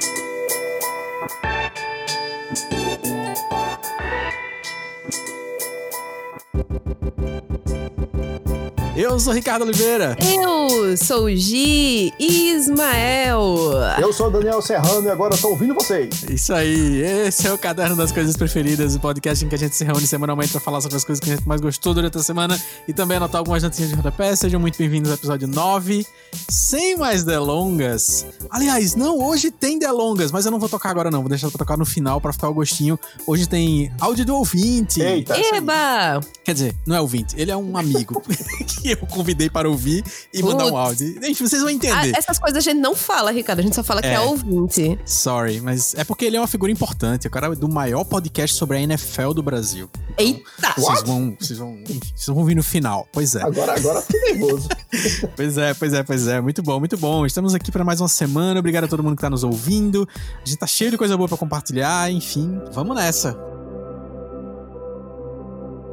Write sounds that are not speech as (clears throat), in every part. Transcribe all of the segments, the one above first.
Thank you. Eu sou Ricardo Oliveira. Eu sou Gi Ismael. Eu sou Daniel Serrano e agora estou ouvindo vocês. Isso aí, esse é o Caderno das Coisas Preferidas, o podcast em que a gente se reúne semanalmente para falar sobre as coisas que a gente mais gostou durante a semana e também anotar algumas notícias de rodapé. Sejam muito bem-vindos ao episódio 9. Sem mais delongas. Aliás, não, hoje tem delongas, mas eu não vou tocar agora não, vou deixar pra tocar no final para ficar o gostinho. Hoje tem áudio do ouvinte. Eita. Eba! Quer dizer, não é ouvinte, ele é um amigo (laughs) que eu convidei para ouvir e mandar um Putz. áudio. Enfim, vocês vão Ah, entender. essas coisas a gente não fala, Ricardo. A gente só fala que É. é ouvinte. Sorry, mas é porque ele é uma figura importante. O cara é do maior podcast sobre a NFL do Brasil. Eita! Vocês What? vão, vocês vão, vocês vão ouvir no final. Pois é. Agora, agora fiquei nervoso. (laughs) Pois é, pois é, pois é. Muito bom, muito bom. Estamos aqui para mais uma semana. Obrigado a todo mundo que tá nos ouvindo. A gente tá cheio de coisa boa para compartilhar. Enfim, vamos nessa.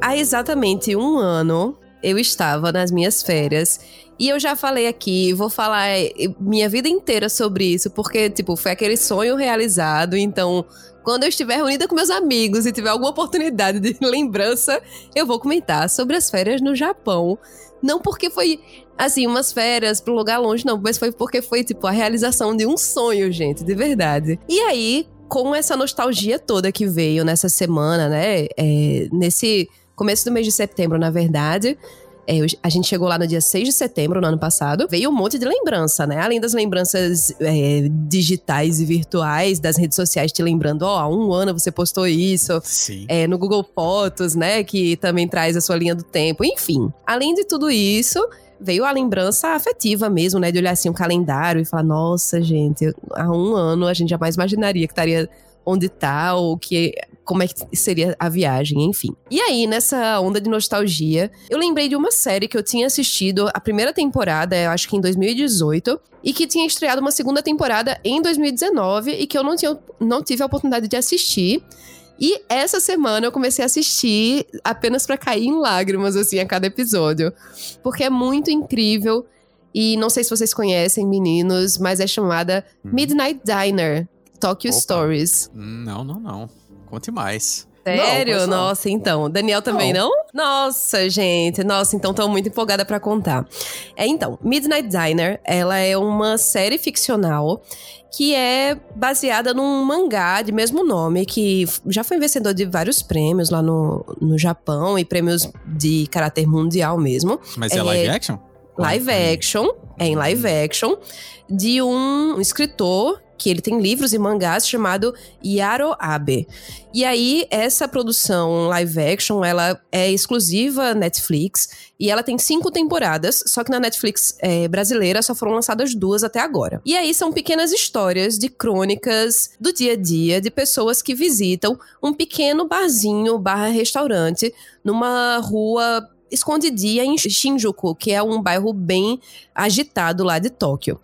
Há exatamente um ano, eu estava nas minhas férias. E eu já falei aqui, vou falar eh, minha vida inteira sobre isso, porque, tipo, foi aquele sonho realizado. Então, quando eu estiver reunida com meus amigos e tiver alguma oportunidade de (laughs) lembrança, eu vou comentar sobre as férias no Japão. Não porque foi, assim, umas férias pra um lugar longe, não, mas foi porque foi, tipo, a realização de um sonho, gente, de verdade. E aí, com essa nostalgia toda que veio nessa semana, né? é, nesse começo do mês de setembro, na verdade. é, a gente chegou lá no dia 6 de setembro, no ano passado. Veio um monte de lembrança, né? Além das lembranças é, digitais e virtuais, das redes sociais te lembrando, ó, há um ano você postou isso. Sim. É, no Google Fotos, né? Que também traz a sua linha do tempo. Enfim, além de tudo isso, veio a lembrança afetiva mesmo, né? De olhar assim um calendário e falar, nossa, gente, há um ano a gente jamais imaginaria que estaria onde tá, ou que como é que seria a viagem, enfim. E aí, nessa onda de nostalgia, eu lembrei de uma série que eu tinha assistido a primeira temporada, eu acho que em 2018, e que tinha estreado uma segunda temporada em 2019 e que eu não, tinha, não tive a oportunidade de assistir. E essa semana eu comecei a assistir apenas pra cair em lágrimas, assim, a cada episódio. Porque é muito incrível. E não sei se vocês conhecem, meninos, mas é chamada Midnight Diner Tokyo Opa. Stories. Hum, Não, não, não. Conte mais. Sério? conheço não. Nossa, então. Daniel também não? Nossa, gente. Nossa, então tô muito empolgada pra contar. É, então, Midnight Diner, ela é uma série ficcional que é baseada num mangá de mesmo nome, que já foi vencedor de vários prêmios lá no, no Japão e prêmios de caráter mundial mesmo. Mas é, É, live action? Live action, é em live action, de um escritor que ele tem livros e mangás chamado Yaro Abe. E aí, essa produção live action, ela é exclusiva Netflix e ela tem cinco temporadas, só que na Netflix eh, brasileira só foram lançadas duas até agora. E aí são pequenas histórias de crônicas do dia a dia de pessoas que visitam um pequeno barzinho barra restaurante numa rua escondidinha em Shinjuku, que é um bairro bem agitado lá de Tóquio.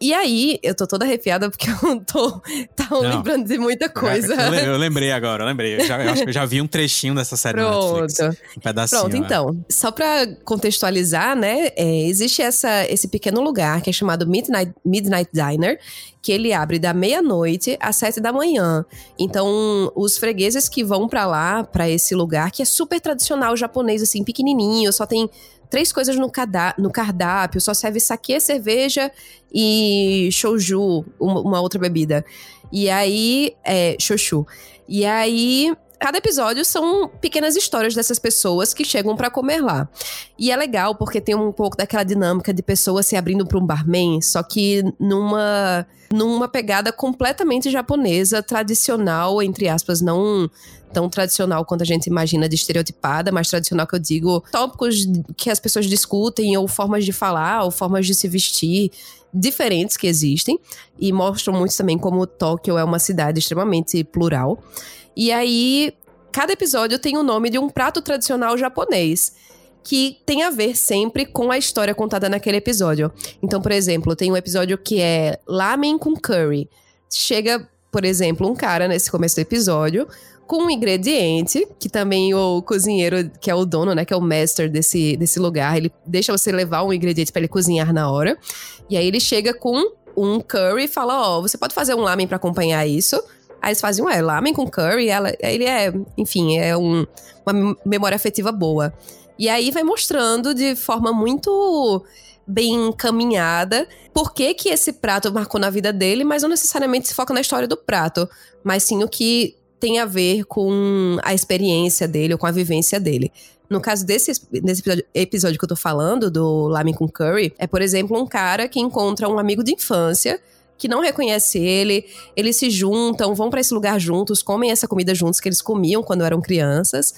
E aí, eu tô toda arrepiada porque (laughs) eu tô tá Não. lembrando de muita coisa. Eu, le- eu lembrei agora, eu lembrei. Eu, já, eu acho que eu já vi um trechinho dessa série na Netflix. Pronto. Um pedacinho. Pronto, né? então. Só pra contextualizar, né? é, existe essa, esse pequeno lugar que é chamado Midnight, Midnight Diner, que ele abre da meia-noite às sete da manhã. Então, os fregueses que vão pra lá, pra esse lugar, que é super tradicional japonês, assim, pequenininho, só tem três coisas no, cada- no cardápio, só serve saquê, cerveja e shouju, uma, uma outra bebida. E aí, é, shoshu. E aí, cada episódio são pequenas histórias dessas pessoas que chegam pra comer lá. E é legal porque tem um pouco daquela dinâmica de pessoas se abrindo pra um barman, só que numa numa pegada completamente japonesa, tradicional, entre aspas, não tão tradicional quanto a gente imagina de estereotipada, mas tradicional que eu digo, tópicos que as pessoas discutem ou formas de falar, ou formas de se vestir diferentes que existem e mostram muito também como Tóquio é uma cidade extremamente plural. E aí, cada episódio tem o nome de um prato tradicional japonês. Que tem a ver sempre com a história contada naquele episódio. Então, por exemplo, tem um episódio que é lamen com curry. Chega, por exemplo, um cara nesse começo do episódio com um ingrediente, que também o cozinheiro, que é o dono, né, que é o master desse, desse lugar, ele deixa você levar um ingrediente para ele cozinhar na hora. E aí ele chega com um curry e fala: Ó, oh, você pode fazer um lamen para acompanhar isso. Aí eles faziam, é, lamen com curry, ela, ele é, enfim, é um, uma memória afetiva boa. E aí vai mostrando de forma muito bem encaminhada por que, que esse prato marcou na vida dele, mas não necessariamente se foca na história do prato, mas sim o que tem a ver com a experiência dele ou com a vivência dele. No caso desse, desse episódio, episódio que eu tô falando, do Lamen com Curry, é, por exemplo, um cara que encontra um amigo de infância que não reconhece ele, eles se juntam, vão para esse lugar juntos, comem essa comida juntos que eles comiam quando eram crianças.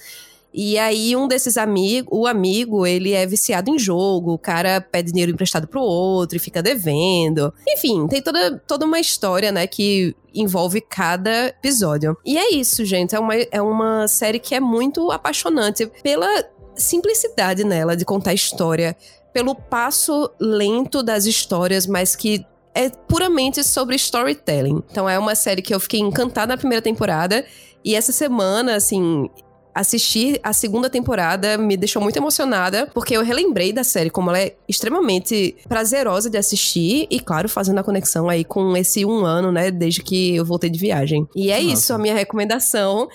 E aí, um desses amigos, o amigo, ele é viciado em jogo, o cara pede dinheiro emprestado pro outro e fica devendo. Enfim, tem toda, toda uma história, né, que envolve cada episódio. E é isso, gente. É uma, é uma série que é muito apaixonante pela simplicidade nela de contar história, pelo passo lento das histórias, mas que é puramente sobre storytelling. Então é uma série que eu fiquei encantada na primeira temporada. E essa semana, assim, assistir a segunda temporada me deixou muito emocionada, porque eu relembrei da série como ela é extremamente prazerosa de assistir e, claro, fazendo a conexão aí com esse um ano, né, desde que eu voltei de viagem. E é Nossa. isso, a minha recomendação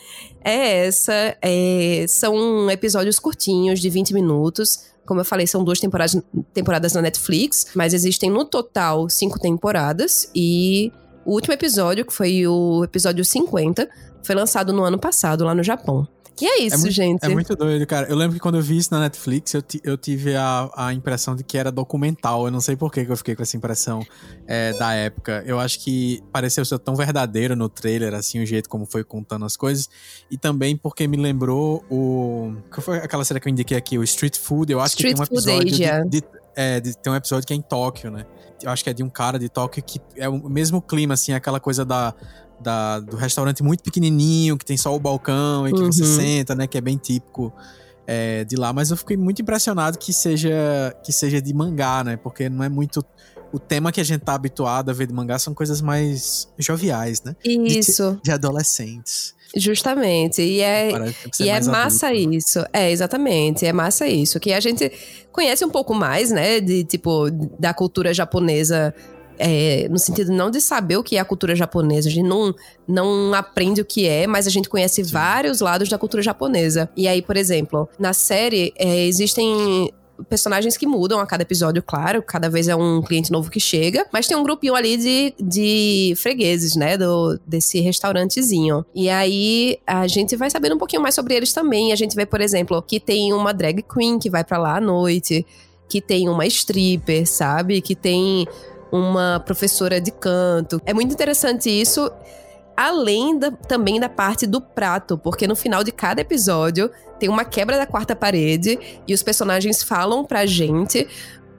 é essa. É, são episódios curtinhos, de 20 minutos. Como eu falei, são duas temporadas, temporadas na Netflix, mas existem no total cinco temporadas. E o último episódio, que foi o episódio 50, foi lançado no ano passado, lá no Japão. E é isso, é muito, gente. É muito doido, cara. Eu lembro que quando eu vi isso na Netflix, eu, eu tive a, a impressão de que era documental. Eu não sei por que eu fiquei com essa impressão é, da época. Eu acho que pareceu ser tão verdadeiro no trailer, assim, o jeito como foi contando as coisas. E também porque me lembrou o. Que foi aquela série que eu indiquei aqui, o Street Food. Eu acho Street que tem um episódio. Food de, de, é, de, tem um episódio que é em Tóquio, né? Eu acho que é de um cara de Tóquio que é o mesmo clima, assim, aquela coisa da da, do restaurante muito pequenininho, que tem só o balcão e que uhum. você senta, né? Que é bem típico é, de lá. Mas eu fiquei muito impressionado que seja, que seja de mangá, né? Porque não é muito... O tema que a gente tá habituado a ver de mangá são coisas mais joviais, né? Isso. De, de adolescentes. Justamente. E é, e é massa adulto, né? isso. É, exatamente. É massa isso. Que a gente conhece um pouco mais, né? De tipo, da cultura japonesa é, no sentido não de saber o que é a cultura japonesa, a gente não, não aprende o que é, mas a gente conhece Sim. vários lados da cultura japonesa. E aí, por exemplo, na série é, existem personagens que mudam a cada episódio, claro. Cada vez é um cliente novo que chega. Mas tem um grupinho ali de, de fregueses, né? Do, desse restaurantezinho. E aí a gente vai sabendo um pouquinho mais sobre eles também. A gente vê, por exemplo, que tem uma drag queen que vai para lá à noite. Que tem uma stripper, sabe? Que tem uma professora de canto. É muito interessante isso, além da, também da parte do prato, porque no final de cada episódio tem uma quebra da quarta parede e os personagens falam pra gente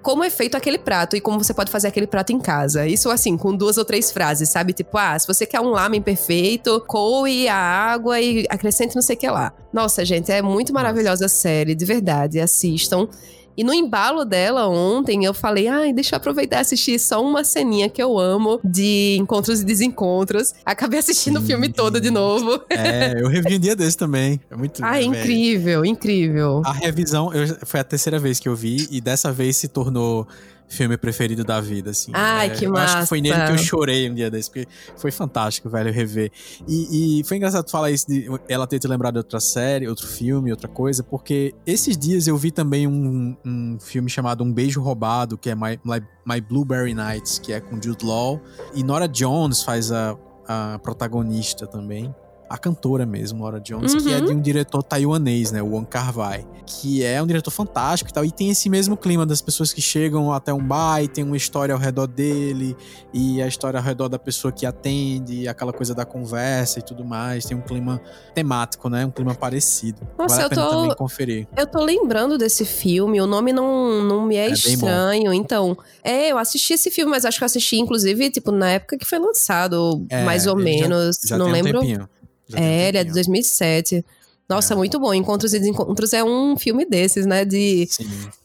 como é feito aquele prato e como você pode fazer aquele prato em casa. Isso assim, com duas ou três frases, sabe? Tipo, ah, se você quer um lamen perfeito, coe a água e acrescente não sei o que lá. Nossa, gente, é muito maravilhosa a série, de verdade. Assistam. E no embalo dela ontem, eu falei, ai, deixa eu aproveitar e assistir só uma ceninha que eu amo de encontros e desencontros. Acabei assistindo Sim. o filme todo de novo. É, eu revi um dia desse também. É muito. Ah, incrível, incrível. A revisão eu, foi a terceira vez que eu vi e dessa vez se tornou filme preferido da vida, assim. Ai, é, que massa. Acho que foi nele que eu chorei um dia desse, porque foi fantástico, velho, rever. E, e foi engraçado falar isso de ela ter te lembrado de outra série, outro filme, outra coisa, porque esses dias eu vi também um, um filme chamado Um Beijo Roubado, que é My, My, My Blueberry Nights, que é com Jude Law. E Nora Jones faz a, a protagonista também a cantora mesmo, Laura Jones, uhum. que é de um diretor taiwanês, né, o Wong Kar-wai, que é um diretor fantástico e tal, e tem esse mesmo clima das pessoas que chegam até um bar e tem uma história ao redor dele, e a história ao redor da pessoa que atende, aquela coisa da conversa e tudo mais, tem um clima temático, né, um clima parecido. Nossa, vale eu tô... também conferir. Eu tô lembrando desse filme, o nome não, não me é, é estranho, então... É, eu assisti esse filme, mas acho que eu assisti, inclusive, tipo, na época que foi lançado, é, mais ou menos, já, já não lembro... Um é, ele é de 2007. Nossa, é. muito bom. Encontros e Desencontros é um filme desses, né? De,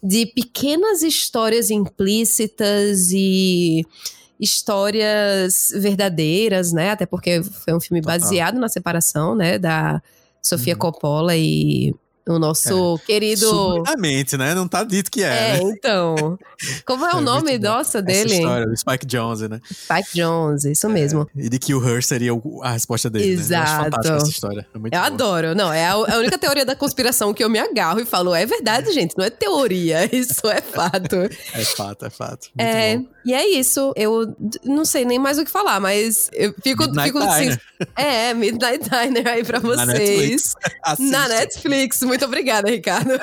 de pequenas histórias implícitas e histórias verdadeiras, né? Até porque foi um filme Total. baseado na separação, né? Da Sofia uhum. Coppola e O nosso querido. Sublinamente, né? Não tá dito que é. É, né? então. Como é (laughs) o É nome, muito bom. nossa, Essa dele? história, o Spike Jonze, né? Spike Jones, isso mesmo. E de Kill Her seria o- a resposta dele. Né? Eu Exato. fantástica essa história. É muito Eu boa. adoro. Não, é a, é a única teoria da conspiração que eu me agarro e falo, é verdade, gente, não é teoria, (laughs) isso é fato. É fato, é fato. Muito É, bom. e é isso. Eu não sei nem mais o que falar, mas eu fico, Midnight fico assim. É, Midnight Diner aí pra Na vocês. (laughs) Netflix. Assiste. Na Netflix. Muito obrigada, Ricardo. (laughs)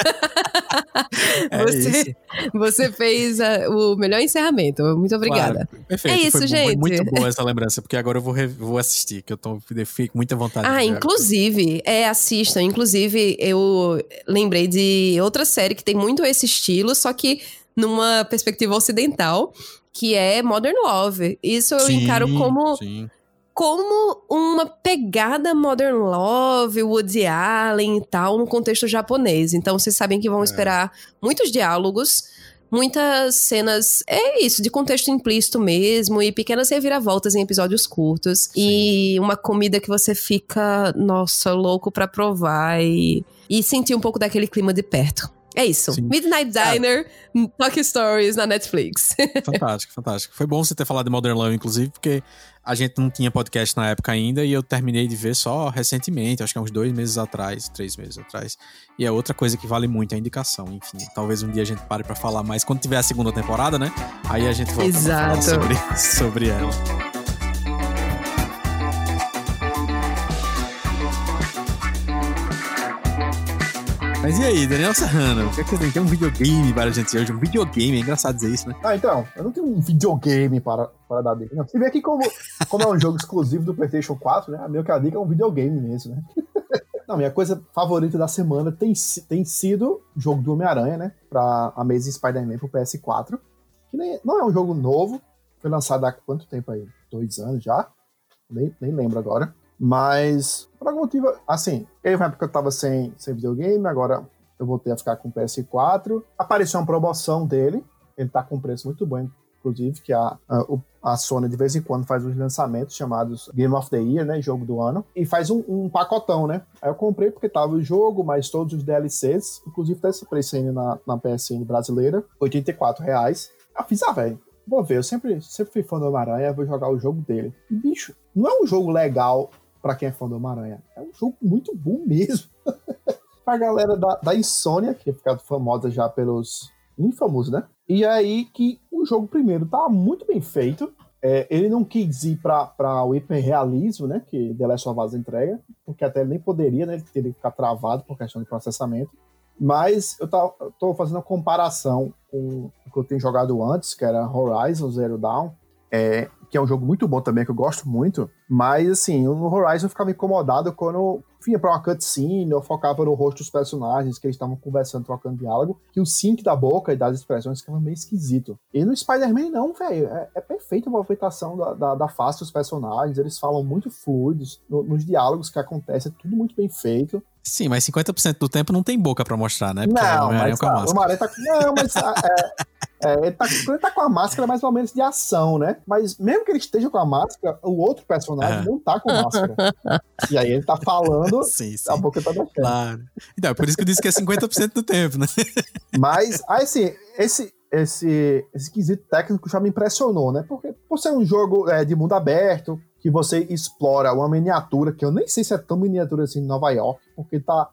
É você, isso. você fez ah, o melhor encerramento. Muito obrigada. Claro, perfeito. É isso, foi, gente. Foi muito boa essa lembrança, porque agora eu vou, vou assistir, que eu tô, fico com muita vontade. de Ah, inclusive, é, assistam. Inclusive, eu lembrei de outra série que tem muito esse estilo, só que numa perspectiva ocidental, que é Modern Love. Isso eu Sim, encaro como, Sim. Como uma pegada Modern Love, Woody Allen e tal, no contexto japonês. Então, vocês sabem que vão É. esperar muitos diálogos. Muitas cenas, é isso, de contexto implícito mesmo, e pequenas reviravoltas em episódios curtos. E uma comida que você fica, nossa, louco pra provar e, e sentir um pouco daquele clima de perto. É isso. Sim. Midnight Diner, Talk Stories na Netflix. (laughs) Fantástico, fantástico. Foi bom você ter falado de Modern Love, inclusive, porque a gente não tinha podcast na época ainda e eu terminei de ver só recentemente, acho que há uns dois meses atrás, três meses atrás. E é outra coisa que vale muito, a indicação, enfim. Talvez um dia a gente pare pra falar mais. Quando tiver a segunda temporada, né? Aí a gente volta Exato. sobre, (laughs) sobre ela. Mas e aí, Daniel Serrano, o que é que você tem? Tem um videogame para a gente hoje? Um videogame, é engraçado dizer isso, né? Ah, então, eu não tenho um videogame para, para dar dica. Não. Você vê aqui como, como é um jogo exclusivo do PlayStation 4, né? A meio que a dica é um videogame mesmo, né? (laughs) Não, minha coisa favorita da semana tem, tem sido o jogo do Homem-Aranha, né? Pra Amazing Spider-Man pro PS4. Que nem, não é um jogo novo. Foi lançado há quanto tempo aí? Dois anos já? Nem, nem lembro agora. Mas, por algum motivo, assim, teve uma época eu tava sem, sem videogame, agora eu voltei a ficar com o PS4. Apareceu uma promoção dele, ele tá com um preço muito bom, inclusive, que a, a, a Sony de vez em quando faz uns lançamentos chamados Game of the Year, né? Jogo do ano. E faz um, um pacotão, né? Aí eu comprei porque tava o jogo, mais todos os DLCs. Inclusive tá esse preço ainda na, na PSN brasileira. 84 reais. Eu fiz, ah, velho. Vou ver, eu sempre, sempre fui fã do Homem-Aranha, vou jogar o jogo dele. E, bicho, não é um jogo legal pra quem é fã do Homem-Aranha. É um jogo muito bom mesmo. (laughs) pra galera da, da Insônia, que é ficado famosa já pelos Infamous, né? E aí que o jogo primeiro tá muito bem feito. É, ele não quis ir pra o hiperrealismo, né? Que The Last of Us entrega, porque até ele nem poderia, né? Ele teria que ficar travado por questão de processamento. Mas eu, tá, tô fazendo uma comparação com o que eu tenho jogado antes, que era Horizon Zero Dawn, é, que é um jogo muito bom também, que eu gosto muito. Mas, assim, no Horizon eu ficava incomodado quando vinha pra uma cutscene, eu focava no rosto dos personagens, que eles estavam conversando, trocando diálogo, que o sync da boca e das expressões ficava meio esquisito. E no Spider-Man, não, velho. É, é perfeita a movimentação da, da, da face dos personagens, eles falam muito fluidos, no- nos diálogos que acontecem, é tudo muito bem feito. Sim, mas 50% do tempo não tem boca pra mostrar, né? Porque Não, mas com a tá, o tá. Não, mas ah, é, é, ele, tá, ele tá com a máscara, mais ou menos de ação, né? Mas mesmo que ele esteja com a máscara, o outro personagem Aham. não tá com máscara. (laughs) e aí ele tá falando, Sim, sim. a boca tá mexendo. Claro. Então, é por isso que eu disse que é 50% do tempo, né? Mas, aí, assim, esse, esse, esse quesito técnico já me impressionou, né? Porque por ser um jogo é, de mundo aberto, que você explora uma miniatura, que eu nem sei se é tão miniatura assim em Nova York, porque tá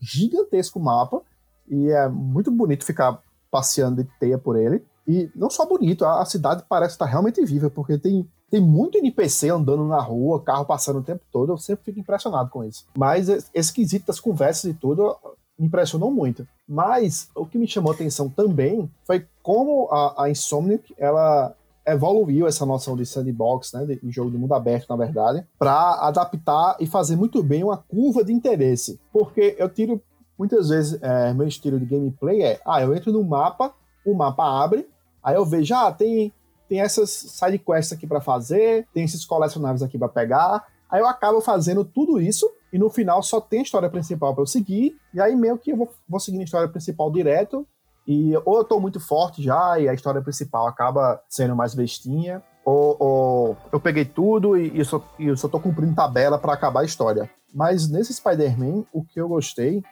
gigantesco o mapa, e é muito bonito ficar passeando de teia por ele. E não só bonito, a, cidade parece estar realmente viva, porque tem, tem muito NPC andando na rua, carro passando o tempo todo, eu sempre fico impressionado com isso. Mas esse quesito das conversas e tudo me impressionou muito. Mas o que me chamou atenção também foi como a, a Insomniac, ela evoluiu essa noção de sandbox, né, de jogo de mundo aberto, na verdade, para adaptar e fazer muito bem uma curva de interesse. Porque eu tiro, muitas vezes, é, meu estilo de gameplay é, ah, eu entro no mapa, o mapa abre, aí eu vejo, ah, tem, tem essas side quests aqui para fazer, tem esses colecionáveis aqui para pegar, aí eu acabo fazendo tudo isso, e no final só tem a história principal para eu seguir, e aí meio que eu vou, vou seguindo a história principal direto, e ou eu tô muito forte já e a história principal acaba sendo mais bestinha, ou, ou eu peguei tudo e, e só, e eu só tô cumprindo tabela para acabar a história. Mas nesse Spider-Man, o que eu gostei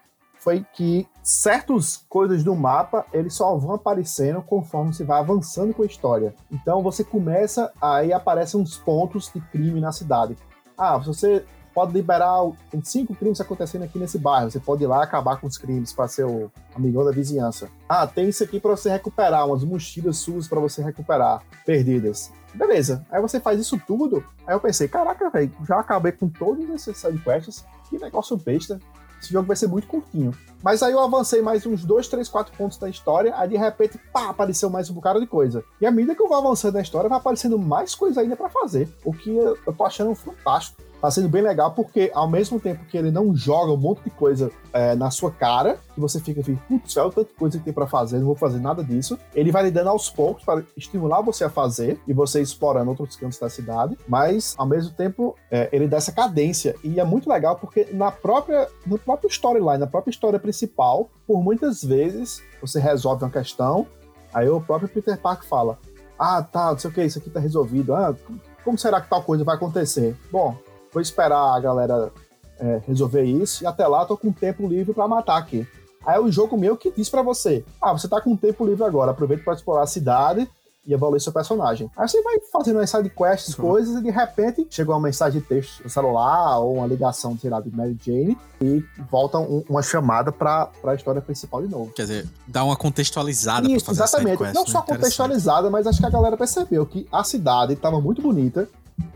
foi que certas coisas do mapa eles só vão aparecendo conforme você vai avançando com a história. Então você começa, aí aparecem uns pontos de crime na cidade. Ah, você pode liberar. Tem cinco crimes acontecendo aqui nesse bairro. Você pode ir lá acabar com os crimes para ser o amigão da vizinhança. Ah, tem isso aqui para você recuperar, umas mochilas suas para você recuperar, perdidas. Beleza. Aí você faz isso tudo. Aí eu pensei, caraca, velho, já acabei com todos esses sidequests. Que negócio besta. Esse jogo vai ser muito curtinho. Mas aí eu avancei mais uns 2, 3, 4 pontos da história, aí de repente, pá, apareceu mais um bocado de coisa. E à medida que eu vou avançando na história, vai aparecendo mais coisa ainda para fazer. O que eu tô achando fantástico tá sendo bem legal porque ao mesmo tempo que ele não joga um monte de coisa é, na sua cara, que você fica assim, putz, tanto de coisa que tem para fazer, não vou fazer nada disso. Ele vai lhe dando aos poucos para estimular você a fazer e você explorando outros cantos da cidade, mas ao mesmo tempo é, ele dá essa cadência e é muito legal porque na própria no próprio storyline, na própria história principal, por muitas vezes você resolve uma questão, aí o próprio Peter Parker fala: "Ah, tá, não sei o que, isso aqui tá resolvido. Ah, como será que tal coisa vai acontecer?" Bom, vou esperar a galera é, resolver isso, e até lá tô com tempo livre para matar aqui. Aí o jogo meu que diz para você: ah, você tá com tempo livre agora, aproveita para explorar a cidade e evoluir seu personagem. Aí você vai fazendo as side quests, uhum. coisas, e de repente chega uma mensagem de texto no celular ou uma ligação, sei lá, de Mary Jane e volta um, uma chamada pra, pra história principal de novo. Quer dizer, dá uma contextualizada Isso, pra fazer exatamente. Quest, Não né? só contextualizada, mas acho que a galera percebeu que a cidade estava muito bonita,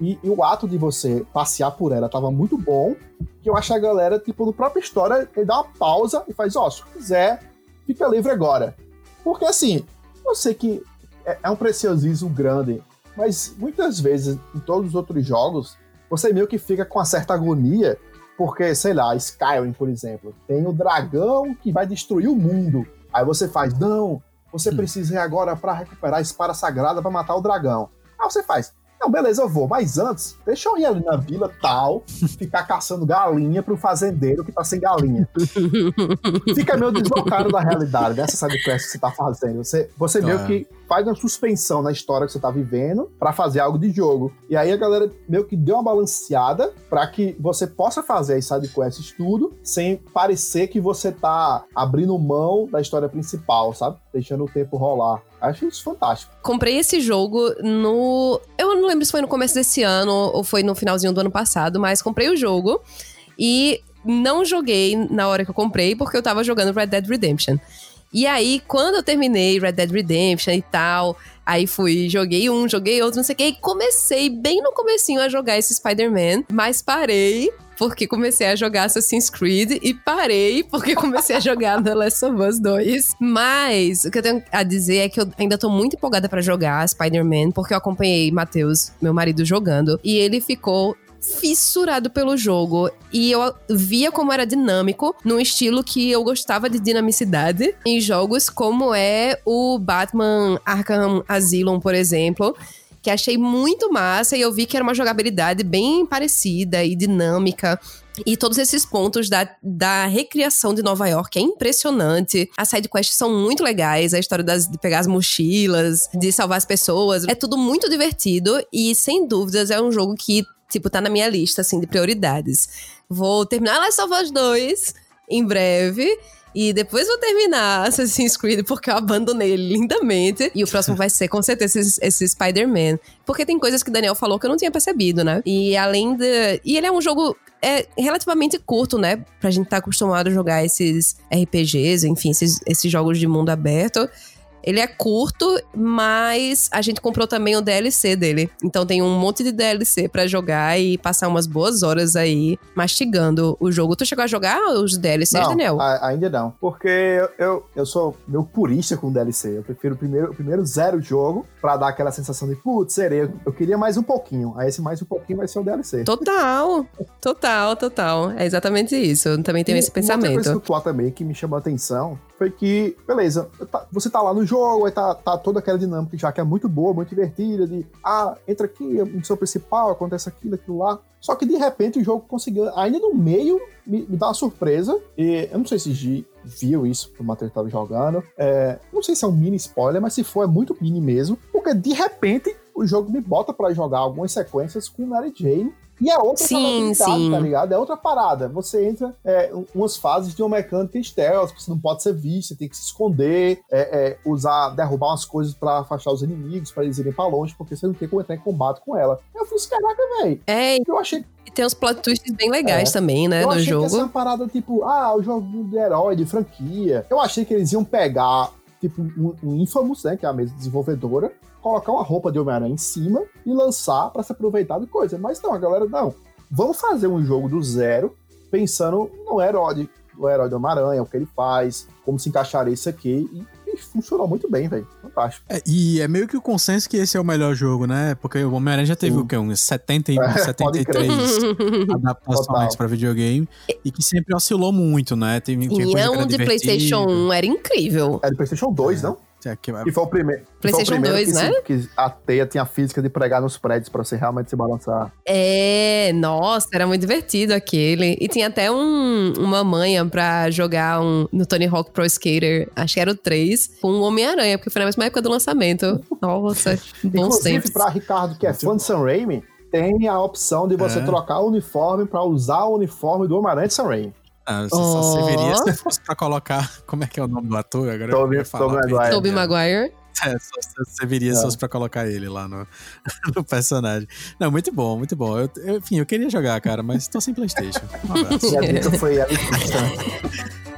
e, e, o ato de você passear por ela tava muito bom. Que eu acho que a galera, tipo, no próprio história, ele dá uma pausa e faz, ó, oh, se quiser, fica livre agora. Porque assim, eu sei que é, é um preciosismo grande, mas muitas vezes, em todos os outros jogos, você meio que fica com uma certa agonia, porque, sei lá, Skyrim, por exemplo, tem o dragão que vai destruir o mundo. Aí você faz, não, você hum. precisa ir agora para recuperar a espada sagrada para matar o dragão. Aí você faz, não, beleza, eu vou. Mas antes, deixa eu ir ali na vila tal, (laughs) ficar caçando galinha pro fazendeiro que tá sem galinha. (laughs) Fica meio deslocado da realidade dessa sidequest que você tá fazendo. Você, você meio é. que faz uma suspensão na história que você tá vivendo para fazer algo de jogo. E aí a galera meio que deu uma balanceada para que você possa fazer as sidequests tudo sem parecer que você tá abrindo mão da história principal, sabe? Deixando o tempo rolar. Acho isso fantástico. Comprei esse jogo no. Eu não lembro se foi no começo desse ano ou foi no finalzinho do ano passado, mas comprei o jogo e não joguei na hora que eu comprei porque eu tava jogando Red Dead Redemption. E aí, quando eu terminei Red Dead Redemption e tal, aí fui, joguei um, joguei outro, não sei o que, e comecei bem no comecinho a jogar esse Spider-Man, mas parei porque comecei a jogar Assassin's Creed e parei porque comecei a jogar The Last of Us 2. Mas o que eu tenho a dizer é que eu ainda tô muito empolgada para jogar Spider-Man, porque eu acompanhei Matheus, meu marido, jogando, e ele ficou fissurado pelo jogo e eu via como era dinâmico num estilo que eu gostava de dinamicidade em jogos como é o Batman Arkham Asylum, por exemplo, que achei muito massa e eu vi que era uma jogabilidade bem parecida e dinâmica. E todos esses pontos da, da recriação de Nova York é impressionante. As sidequests são muito legais, a história das, de pegar as mochilas, de salvar as pessoas. É tudo muito divertido e, sem dúvidas, é um jogo que Tipo, tá na minha lista, assim, de prioridades. Vou terminar Last of Us 2 em breve. E depois vou terminar Assassin's Creed porque eu abandonei ele lindamente. E o próximo vai ser, com certeza, esse, esse Spider-Man. Porque tem coisas que o Daniel falou que eu não tinha percebido, né? E além de. E ele é um jogo é relativamente curto, né? Pra gente estar tá acostumado a jogar esses RPGs, enfim, esses, esses jogos de mundo aberto. Ele é curto, mas a gente comprou também o DLC dele. Então tem um monte de DLC para jogar e passar umas boas horas aí mastigando o jogo. Tu chegou a jogar os DLCs, não, Daniel? A, ainda não. Porque eu, eu sou meu purista com DLC. Eu prefiro o primeiro, o primeiro zero jogo para dar aquela sensação de, putz, serei. Eu queria mais um pouquinho. Aí esse mais um pouquinho vai ser o DLC. Total, total, total. É exatamente isso. Eu também tenho e esse pensamento. Outra coisa também que me chamou a atenção foi que, beleza, tá, você tá lá no jogo, aí tá, tá toda aquela dinâmica já que é muito boa, muito divertida, de ah, entra aqui, missão principal, acontece aquilo, aquilo lá. Só que de repente o jogo conseguiu, ainda no meio, me, me dar uma surpresa. E eu não sei se G viu isso que o Matheus estava jogando. É, não sei se é um mini spoiler, mas se for, é muito mini mesmo. Porque de repente o jogo me bota para jogar algumas sequências com Mary Jane e é outra sim, sim. tá ligado? É outra parada. Você entra é, umas fases de uma mecânica stealth, você não pode ser visto, você tem que se esconder, é, é, usar, derrubar umas coisas para afastar os inimigos, para eles irem pra longe, porque você não tem como entrar em combate com ela. Eu fiz, caraca, velho. É, eu achei. E tem uns plot twists bem legais é. também, né, eu no jogo. Que essa parada, tipo, ah, o jogo de herói, de franquia. Eu achei que eles iam pegar, tipo, um, um Infamous, né, que é a mesma desenvolvedora, colocar uma roupa de Homem-Aranha em cima e lançar para se aproveitar de coisa. Mas não, a galera, não. Vamos fazer um jogo do zero, pensando no herói, o herói do Homem-Aranha, o que ele faz, como se encaixaria isso aqui. E, e funcionou muito bem, velho. Fantástico. É, e é meio que o consenso que esse é o melhor jogo, né? Porque o Homem-Aranha já teve Sim. o quê? Uns 70 e (laughs) é, 73 (laughs) adaptações para videogame. E que sempre oscilou muito, né? Tem, e é um de PlayStation 1 era incrível. É de PlayStation 2, é. não? É, que foi o primeiro. PlayStation 2, que né? Se, que a teia tinha a física de pregar nos prédios pra você realmente se balançar. É, nossa, era muito divertido aquele. E tinha até um, uma manha pra jogar um, no Tony Hawk Pro Skater, acho que era o 3, com o Homem-Aranha, porque foi na mesma época do lançamento. Nossa, (laughs) bons Inclusive, tempos. pra Ricardo, que é fã de Sam Raimi, tem a opção de você é. trocar o uniforme pra usar o uniforme do Homem-Aranha de Sam Raimi. Ah, você oh. só serviria se fosse pra colocar. (laughs) Como é que é o nome do ator? Agora Toby, eu falar. Toby Maguire. Toby Maguire. É, só serviria é. se fosse pra colocar ele lá no, (laughs) no personagem. Não, muito bom, muito bom. Eu, eu, enfim, eu queria jogar, cara, mas tô sem Playstation. Um abraço. E a foi a (laughs)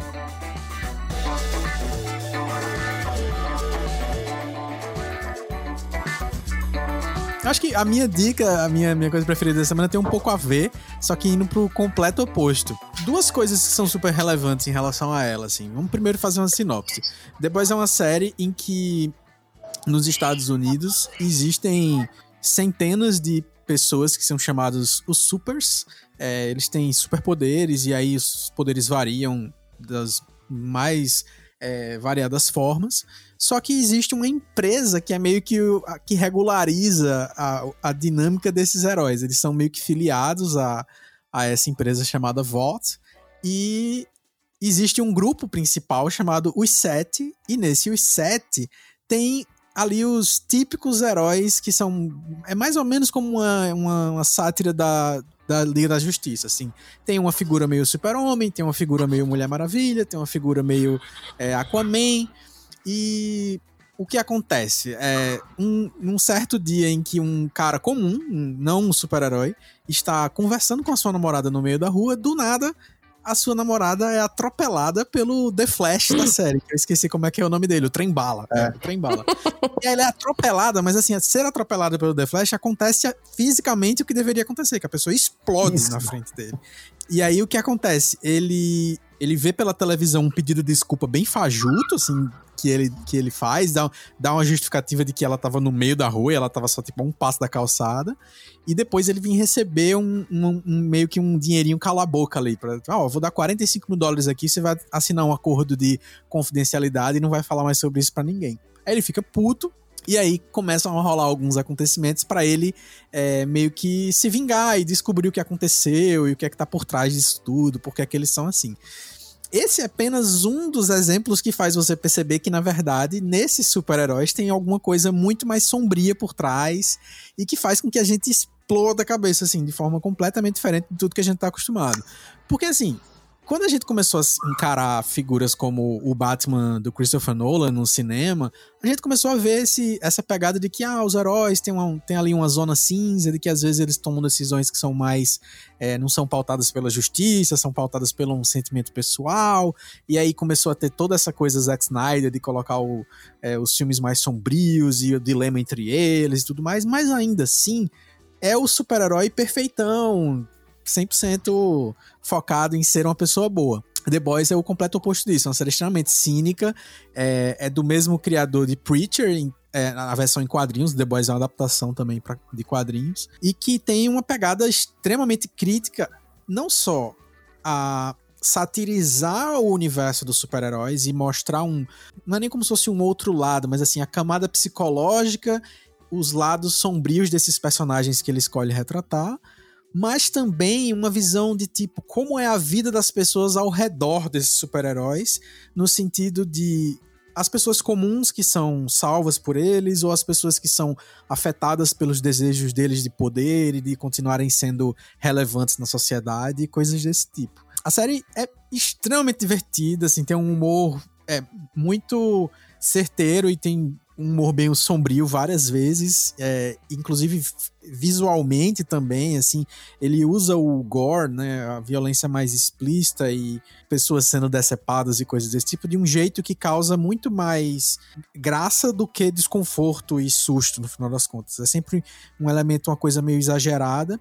Acho que a minha dica, a minha, minha coisa preferida da semana tem um pouco a ver, só que indo pro completo oposto. Duas coisas que são super relevantes em relação a ela, assim. Vamos primeiro fazer uma sinopse. Depois é uma série em que nos Estados Unidos existem centenas de pessoas que são chamados os supers. É, eles têm superpoderes e aí os poderes variam das mais é, variadas formas. Só que existe uma empresa que é meio que que regulariza a, a dinâmica desses heróis. Eles são meio que filiados a, a essa empresa chamada VOT. E existe um grupo principal chamado Os Sete. E nesse Os Sete tem ali os típicos heróis que são. É mais ou menos como uma, uma, uma sátira da, da Liga da Justiça, assim. Tem uma figura meio super-homem, tem uma figura meio Mulher Maravilha, tem uma figura meio é, Aquaman. E o que acontece? É, um, um certo dia em que um cara comum, não um super-herói, está conversando com a sua namorada no meio da rua, do nada a sua namorada é atropelada pelo The Flash da (clears throat) série. eu esqueci como é que é o nome dele, o Trem Bala. É. o Trem Bala. e ela é atropelada, mas assim, ser atropelada pelo The Flash acontece fisicamente o que deveria acontecer, que a pessoa explode Isso. na frente dele. E aí o que acontece? Ele ele vê pela televisão um pedido de desculpa bem fajuto, assim, que ele, que ele faz, dá, dá uma justificativa de que ela tava no meio da rua e ela tava só, tipo, a um passo da calçada. E depois ele vem receber um, um, um meio que um dinheirinho cala-boca ali. Pra, ó, oh, vou dar 45 mil dólares aqui, você vai assinar um acordo de confidencialidade e não vai falar mais sobre isso para ninguém. Aí ele fica puto, e aí começam a rolar alguns acontecimentos para ele é, meio que se vingar e descobrir o que aconteceu e o que é que tá por trás disso tudo, porque é que eles são assim. Esse é apenas um dos exemplos que faz você perceber que, na verdade, nesses super-heróis tem alguma coisa muito mais sombria por trás e que faz com que a gente exploda a cabeça, assim, de forma completamente diferente de tudo que a gente tá acostumado. Porque, assim, quando a gente começou a encarar figuras como o Batman do Christopher Nolan no cinema, a gente começou a ver esse, essa pegada de que ah, os heróis têm, uma, têm ali uma zona cinza, de que às vezes eles tomam decisões que são mais. É, não são pautadas pela justiça, são pautadas pelo um sentimento pessoal. E aí começou a ter toda essa coisa Zack Snyder de colocar o, é, os filmes mais sombrios e o dilema entre eles e tudo mais, mas ainda assim é o super-herói perfeitão, 100% focado em ser uma pessoa boa. The Boys é o completo oposto disso, é uma série extremamente cínica, é, é do mesmo criador de Preacher, em, é, na versão em quadrinhos, The Boys é uma adaptação também pra, de quadrinhos, e que tem uma pegada extremamente crítica, não só a satirizar o universo dos super-heróis e mostrar um. Não é nem como se fosse um outro lado, mas assim, a camada psicológica, os lados sombrios desses personagens que ele escolhe retratar, mas também uma visão de tipo como é a vida das pessoas ao redor desses super-heróis, no sentido de as pessoas comuns que são salvas por eles ou as pessoas que são afetadas pelos desejos deles de poder e de continuarem sendo relevantes na sociedade, coisas desse tipo. A série é extremamente divertida, assim, tem um humor é, muito certeiro e tem um humor bem sombrio várias vezes, é, inclusive visualmente também, assim, ele usa o gore, né, a violência mais explícita e pessoas sendo decepadas e coisas desse tipo de um jeito que causa muito mais graça do que desconforto e susto no final das contas. É sempre um elemento, uma coisa meio exagerada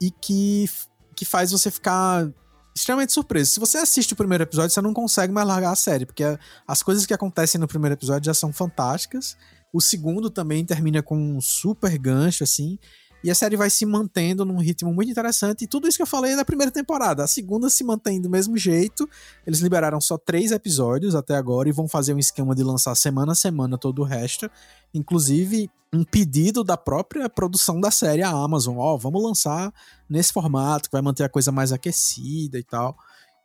e que que faz você ficar extremamente surpreso. Se você assiste o primeiro episódio, você não consegue mais largar a série, porque as coisas que acontecem no primeiro episódio já são fantásticas. O segundo também termina com um super gancho, assim. E a série vai se mantendo num ritmo muito interessante. E tudo isso que eu falei é da primeira temporada. A segunda se mantém do mesmo jeito. Eles liberaram só três episódios até agora e vão fazer um esquema de lançar semana a semana todo o resto. Inclusive, um pedido da própria produção da série, a Amazon. Ó, oh, vamos lançar nesse formato, que vai manter a coisa mais aquecida e tal.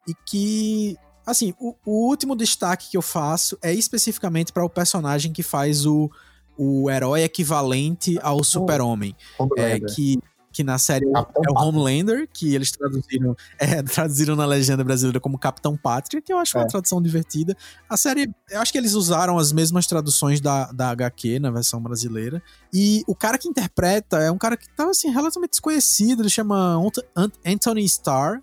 E que Assim, o, o, último destaque que eu faço é especificamente para o personagem que faz o, o herói equivalente ao super-homem. É, que, que na série Capitão é o Homelander, que eles traduziram, (laughs) é, traduziram na legenda brasileira como Capitão Pátria, que eu acho é. uma tradução divertida. A série, eu acho que eles usaram as mesmas traduções da, da HQ na versão brasileira. E o cara que interpreta é um cara que tava assim, relativamente desconhecido, ele chama Anthony Starr.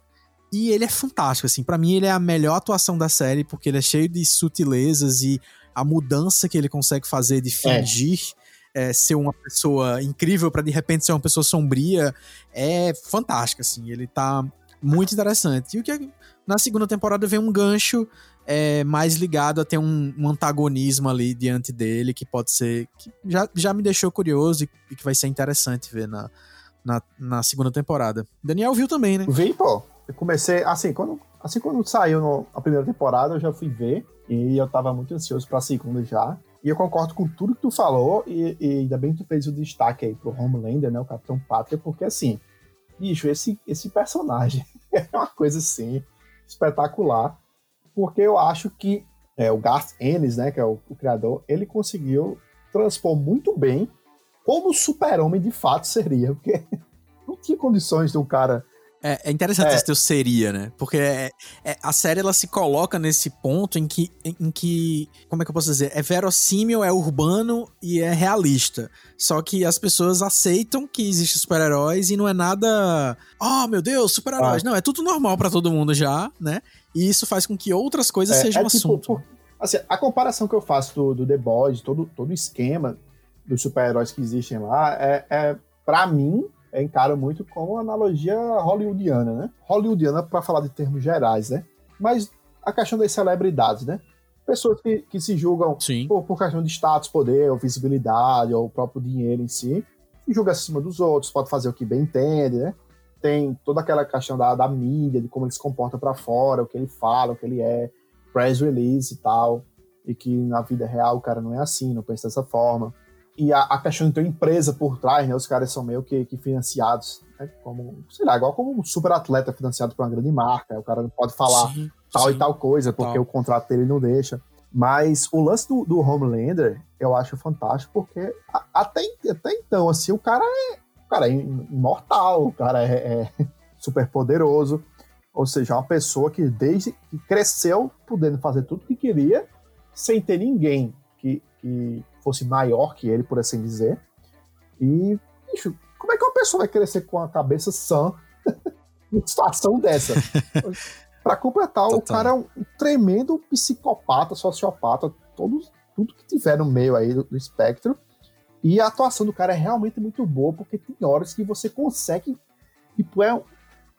E ele é fantástico, assim. para mim, ele é a melhor atuação da série, porque ele é cheio de sutilezas e a mudança que ele consegue fazer de fingir é. É, ser uma pessoa incrível para de repente ser uma pessoa sombria é fantástica, assim. Ele tá muito interessante. E o que é, na segunda temporada vem um gancho é, mais ligado a ter um, um, antagonismo ali diante dele, que pode ser. que já, já me deixou curioso e, e que vai ser interessante ver na, na, na, segunda temporada. Daniel viu também, né? Vi, pô. Eu comecei. Assim, quando, assim, quando saiu no, a primeira temporada, eu já fui ver. E eu tava muito ansioso pra segunda já. E eu concordo com tudo que tu falou, e, e ainda bem que tu fez o destaque aí pro Homelander, né, o Capitão Pátria, porque assim, bicho, esse, esse personagem (laughs) é uma coisa assim, espetacular, porque eu acho que é, o Garth Ennis, né, que é o, o criador, ele conseguiu transpor muito bem como o super-homem de fato seria, porque (laughs) não tinha condições de um cara é, é interessante é. esse teu seria, né? Porque é, é, a série ela se coloca nesse ponto em que, em, em, que. Como é que eu posso dizer? É verossímil, é urbano e é realista. Só que as pessoas aceitam que existem super-heróis e não é nada. Oh, meu Deus, super-heróis. Ah. Não, é tudo normal para todo mundo já, né? E isso faz com que outras coisas é, sejam é tipo, assunto. Por, assim, a comparação que eu faço do, do The Boys, todo, todo o esquema dos super-heróis que existem lá, é, é para mim, encaro muito como analogia hollywoodiana, né? Hollywoodiana para falar de termos gerais, né? Mas a questão das celebridades, né? Pessoas que, que se julgam por, por, questão de status, poder, ou visibilidade, ou o próprio dinheiro em si, e julga acima dos outros, pode fazer o que bem entende, né? Tem toda aquela questão da, da mídia, de como ele se comporta para fora, o que ele fala, o que ele é, press release e tal, e que na vida real o cara não é assim, não pensa dessa forma e a, a, questão de ter empresa por trás, né? Os caras são meio que, que financiados, né? Como, sei lá, igual como um super atleta financiado por uma grande marca. O cara não pode falar sim, tal sim, e tal coisa, porque tal. o contrato dele não deixa. Mas o lance do, do Homelander, eu acho fantástico, porque a, até, até então, assim, o cara é, o cara é imortal, o cara é, é (laughs) super poderoso. Ou seja, uma pessoa que desde que cresceu podendo fazer tudo o que queria, sem ter ninguém que, que fosse maior que ele, por assim dizer. E, bicho, como é que uma pessoa vai crescer com a cabeça sã (laughs) numa situação dessa? para completar, Total. o cara é um tremendo psicopata, sociopata, todos, tudo que tiver no meio aí do, do espectro. E a atuação do cara é realmente muito boa, porque tem horas que você consegue. Tipo, é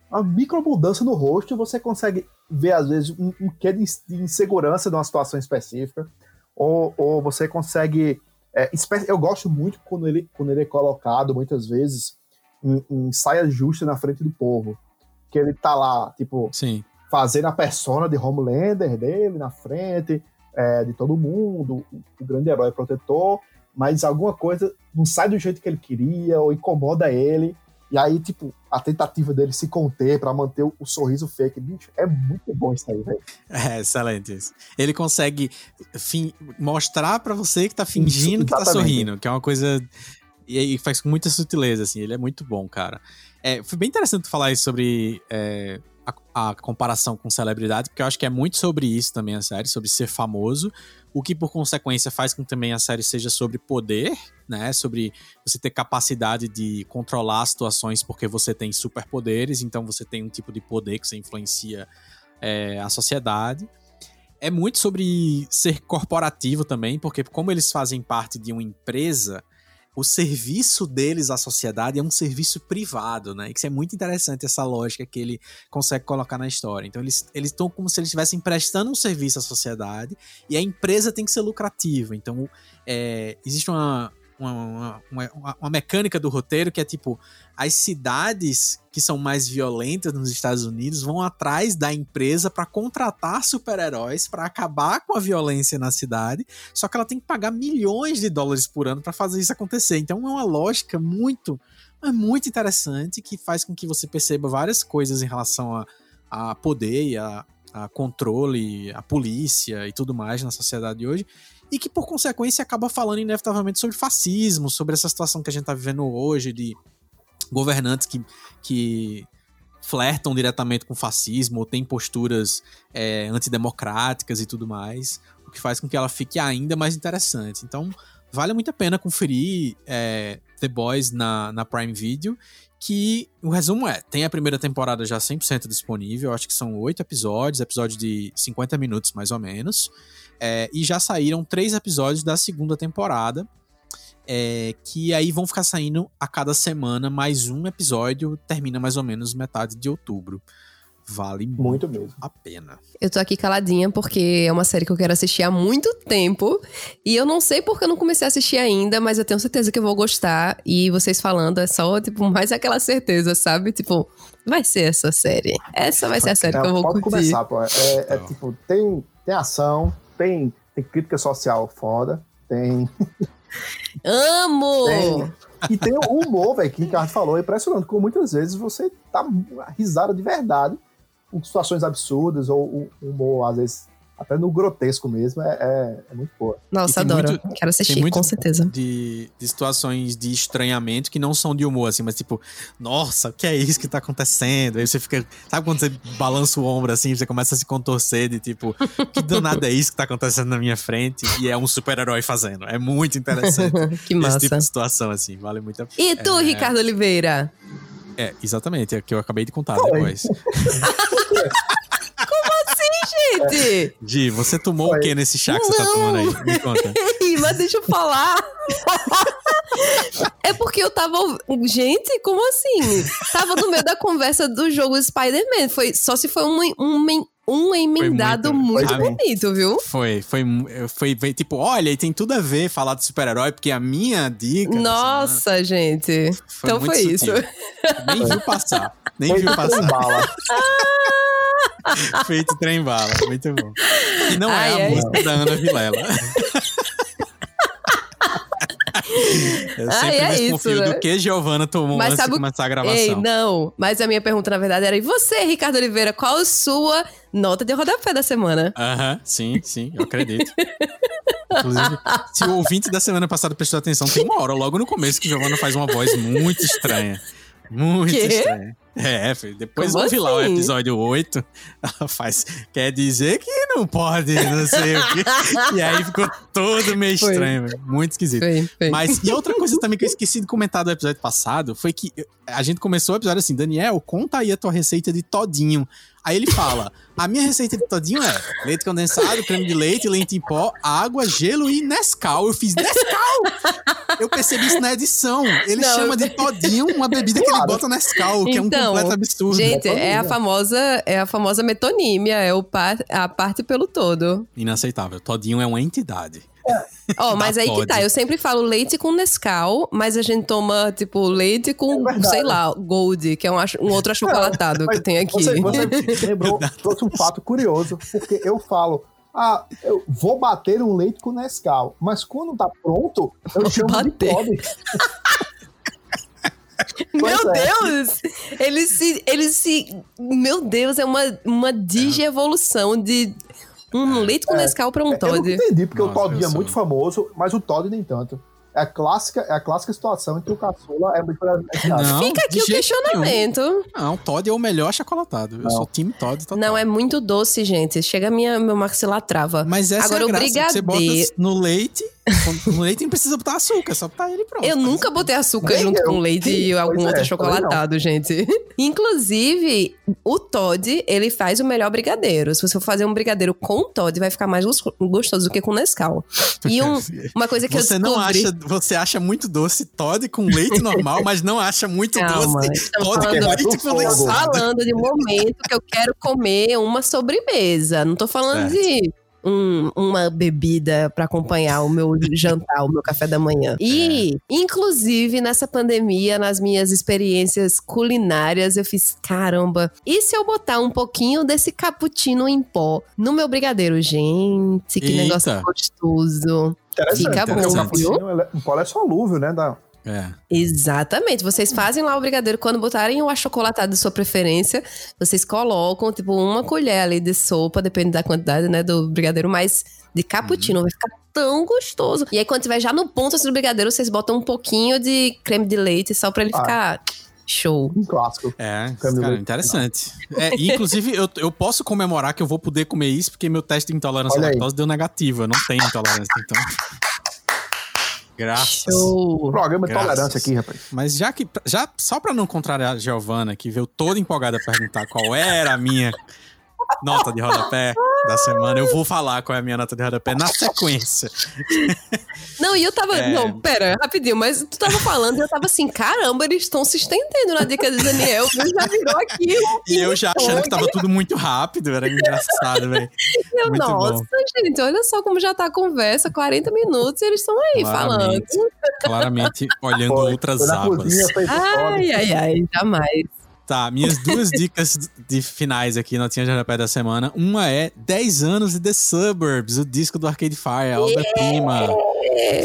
uma micro mudança no rosto, você consegue ver, às vezes, um, um quê de insegurança de uma situação específica ou, ou você consegue. É, eu gosto muito quando ele, quando ele é colocado, muitas vezes, em, em saia justa na frente do povo. Que ele tá lá, tipo, Sim. fazendo a persona de Homelander dele na frente, é, de todo mundo, o, o grande herói protetor, mas alguma coisa não sai do jeito que ele queria, ou incomoda ele, E aí, tipo, a tentativa dele se conter para manter o, o, sorriso fake, bicho, é muito bom isso aí, velho. É, excelente isso. Ele consegue mostrar para você que tá fingindo isso, que tá sorrindo, que é uma coisa. E aí faz com muita sutileza, assim. Ele é muito bom, cara. É, foi bem interessante falar isso sobre. É, a, comparação com celebridade, porque eu acho que é muito sobre isso também a série, sobre ser famoso, o que por consequência faz com que também a série seja sobre poder, né? Sobre você ter capacidade de controlar situações porque você tem superpoderes, então você tem um tipo de poder que você influencia é, a sociedade. É muito sobre ser corporativo também, porque como eles fazem parte de uma empresa, o serviço deles à sociedade é um serviço privado, né? Isso é muito interessante essa lógica que ele consegue colocar na história. Então eles eles estão como se eles estivessem prestando um serviço à sociedade e a empresa tem que ser lucrativa. Então é, existe uma uma, uma, uma, mecânica do roteiro que é tipo: as cidades que são mais violentas nos Estados Unidos vão atrás da empresa para contratar super-heróis para acabar com a violência na cidade, só que ela tem que pagar milhões de dólares por ano para fazer isso acontecer. Então é uma lógica muito, muito interessante que faz com que você perceba várias coisas em relação a, a poder e a, a controle, a polícia e tudo mais na sociedade de hoje e que, por consequência, acaba falando inevitavelmente sobre fascismo, sobre essa situação que a gente está vivendo hoje de governantes que, que flertam diretamente com fascismo ou têm posturas é, antidemocráticas e tudo mais, o que faz com que ela fique ainda mais interessante. Então, vale muito a pena conferir é, The Boys na, na Prime Video, que o resumo é, tem a primeira temporada já 100% disponível, acho que são oito episódios, episódio de 50 minutos mais ou menos, é, e já saíram três episódios da segunda temporada. É, que aí vão ficar saindo a cada semana mais um episódio, termina mais ou menos metade de outubro. Vale muito, muito mesmo a pena. Eu tô aqui caladinha porque é uma série que eu quero assistir há muito tempo. E eu não sei porque eu não comecei a assistir ainda, mas eu tenho certeza que eu vou gostar. E vocês falando é só, tipo, mais aquela certeza, sabe? Tipo, vai ser essa série. Essa vai ser a série é, que eu vou pode curtir. começar, pô. É, é tipo, tem, tem ação, tem, tem crítica social foda, tem. Amo! (laughs) Tem, e tem o humor, velho, que o Ricardo falou, é impressionante, como muitas vezes você tá risada de verdade com situações absurdas, ou um humor, às vezes, até no grotesco mesmo, é, é, é muito boa. Nossa, adoro. Muito, Quero assistir, com certeza. De, de situações de estranhamento que não são de humor, assim, mas tipo, nossa, o que é isso que tá acontecendo? Aí você fica. Sabe quando você balança o ombro assim, você começa a se contorcer de tipo, que danado é isso que tá acontecendo na minha frente? E é um super-herói fazendo. É muito interessante. (laughs) que massa. Esse tipo de situação, assim, vale muito a pena. E tu, é... Ricardo Oliveira? É, exatamente, é o que eu acabei de contar Oi. depois. (laughs) Assim, gente? Gi, você tomou Oi. o que nesse chá que Não. você tá tomando aí? Me conta. (laughs) Ei, mas deixa eu falar. é porque eu tava. Gente, como assim? Tava no meio da conversa do jogo Spider-Man. Foi, só se foi um, um, um emendado muito, muito bonito, viu? Foi, foi, foi, foi, tipo, olha, tem tudo a ver falar de super-herói, porque a minha dica. Nossa, gente. Foi então foi sutil. isso. Nem viu passar. Nem foi viu passar. Bala. (laughs) Feito trem bala. Muito bom. E não Ai, é a é música da Ana Vilela. (laughs) (laughs) Eu sempre é desconfio isso, né? do que Giovana tomou mas antes de começar a gravação. Ei, não. Mas a minha pergunta, na verdade, era: e você, Ricardo Oliveira, qual a sua nota de rodapé da semana? Aham, uh -huh, sim, sim, eu acredito. (laughs) Inclusive, se o ouvinte da semana passada prestou atenção, tem uma hora logo no começo que Giovana faz uma voz muito estranha. Muito Quê? estranho. É, depois Como ouvi assim? lá o assim? episódio 8. Ela faz. Quer dizer que não pode, não sei o quê. E aí ficou todo meio foi. estranho, muito esquisito. Foi, foi. Mas, e outra coisa (laughs) também que eu esqueci de comentar do episódio passado foi que a gente começou o episódio assim: Daniel, conta aí a tua receita de todinho. Aí ele fala: a minha receita de todinho é leite condensado, creme de leite, leite em pó, água, gelo e Nescau. Eu fiz Nescau! Eu percebi isso na edição. Ele Não, chama de todinho uma bebida que ele bota Nescau, que então, é um completo absurdo. Gente, é a famosa, é a famosa metonímia, é o par, a parte pelo todo. Inaceitável. Todinho é uma entidade. Ó, oh, (laughs) mas aí pode. que tá. Eu sempre falo leite com Nescau, mas a gente toma, tipo, leite com, é sei lá, Gold, que é um, um outro achocolatado que tem aqui. Você, você (laughs) lembrou, trouxe um fato curioso, porque eu falo, ah, eu vou bater um leite com Nescau, mas quando tá pronto, eu chamo bater. de pobre. (laughs) (laughs) Meu é. Deus! Ele se. Ele se. Meu Deus, é uma, uma digievolução de um leite com É. Nescau pra um Eu nunca Todd. entendi, porque o Nossa, Todd é eu muito famoso, mas o Todd nem tanto. É a clássica, é a clássica situação em que o caçula é muito. Não, Fica aqui o questionamento. Não, Todd é o melhor achocolatado. Eu Não. sou time Todd total. Não, é muito doce, gente. Chega a minha, meu maxilar trava. Mas essa Agora, é a o graça, que você bota brigadeiro- no leite. No leite não precisa botar açúcar, é só botar ele pronto. Eu nunca botei açúcar junto eu. com leite e algum é, outro também chocolatado, gente. (laughs) Inclusive, o Todd, ele faz o melhor brigadeiro. Se você for fazer um brigadeiro com Todd, vai ficar mais gos- gostoso do que com Nescau. (laughs) E um- uma coisa que Você eu não descobri... acha, você acha muito doce Todd com leite normal, mas não acha muito Calma, doce Todd com leite condensado. falando de momento que eu quero comer uma sobremesa. Não tô falando Certo. de um- uma bebida pra acompanhar o meu jantar, o meu café da manhã. E, inclusive, nessa pandemia, nas minhas experiências culinárias, eu fiz, caramba, e se eu botar um pouquinho desse cappuccino em pó no meu brigadeiro? Gente, que Eita. negócio gostoso. Interessante, Fica bom, o viu? é- o pó é solúvel, né? Da, É. Exatamente. Vocês fazem lá o brigadeiro. Quando botarem o achocolatado de sua preferência, vocês colocam, tipo, uma colher ali de sopa, depende da quantidade, né, do brigadeiro, mas de cappuccino vai ficar tão gostoso. E aí, quando tiver já no ponto assim, do brigadeiro, vocês botam um pouquinho de creme de leite só pra ele Ah. ficar show. um clássico. É, cara, interessante. É, inclusive, eu, eu posso comemorar que eu vou poder comer isso, porque meu teste de intolerância à lactose deu negativo. Eu não tenho intolerância, então. Graças. O Show. programa é Graças. tolerância aqui, rapaz. Mas já que. Já, só pra não contrariar a Giovana, que veio toda empolgada a perguntar qual era a minha nota de rodapé da semana, eu vou falar qual é a minha nota de rodapé na sequência. (laughs) Não, e eu tava. É. Não, pera, rapidinho, mas tu tava falando e eu tava assim, caramba, eles estão se estendendo na dica de Daniel, já virou aqui. E eu já achando que tava tudo muito rápido, era engraçado, velho. Nossa, bom. gente, olha só como já tá a conversa, 40 minutos e eles estão aí falando. Claramente, claramente olhando Foi, outras abas. cozinha, Ai, ai, ai, jamais. Tá, minhas duas (laughs) dicas de finais aqui na Tinha de Rodapé da semana. Uma é 10 anos de The Suburbs, o disco do Arcade Fire, a obra-prima.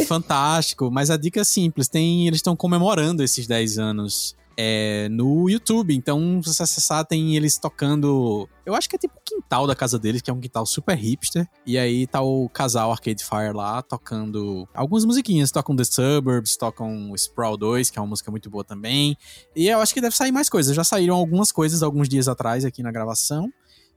Fantástico, mas a dica é simples, tem, eles estão comemorando esses 10 anos é, no YouTube, então se você acessar tem eles tocando, eu acho que é tipo o quintal da casa deles, que é um quintal super hipster, e aí tá o casal Arcade Fire lá tocando algumas musiquinhas, tocam The Suburbs, tocam Sprawl 2, que é uma música muito boa também, e eu acho que deve sair mais coisas, já saíram algumas coisas alguns dias atrás aqui na gravação,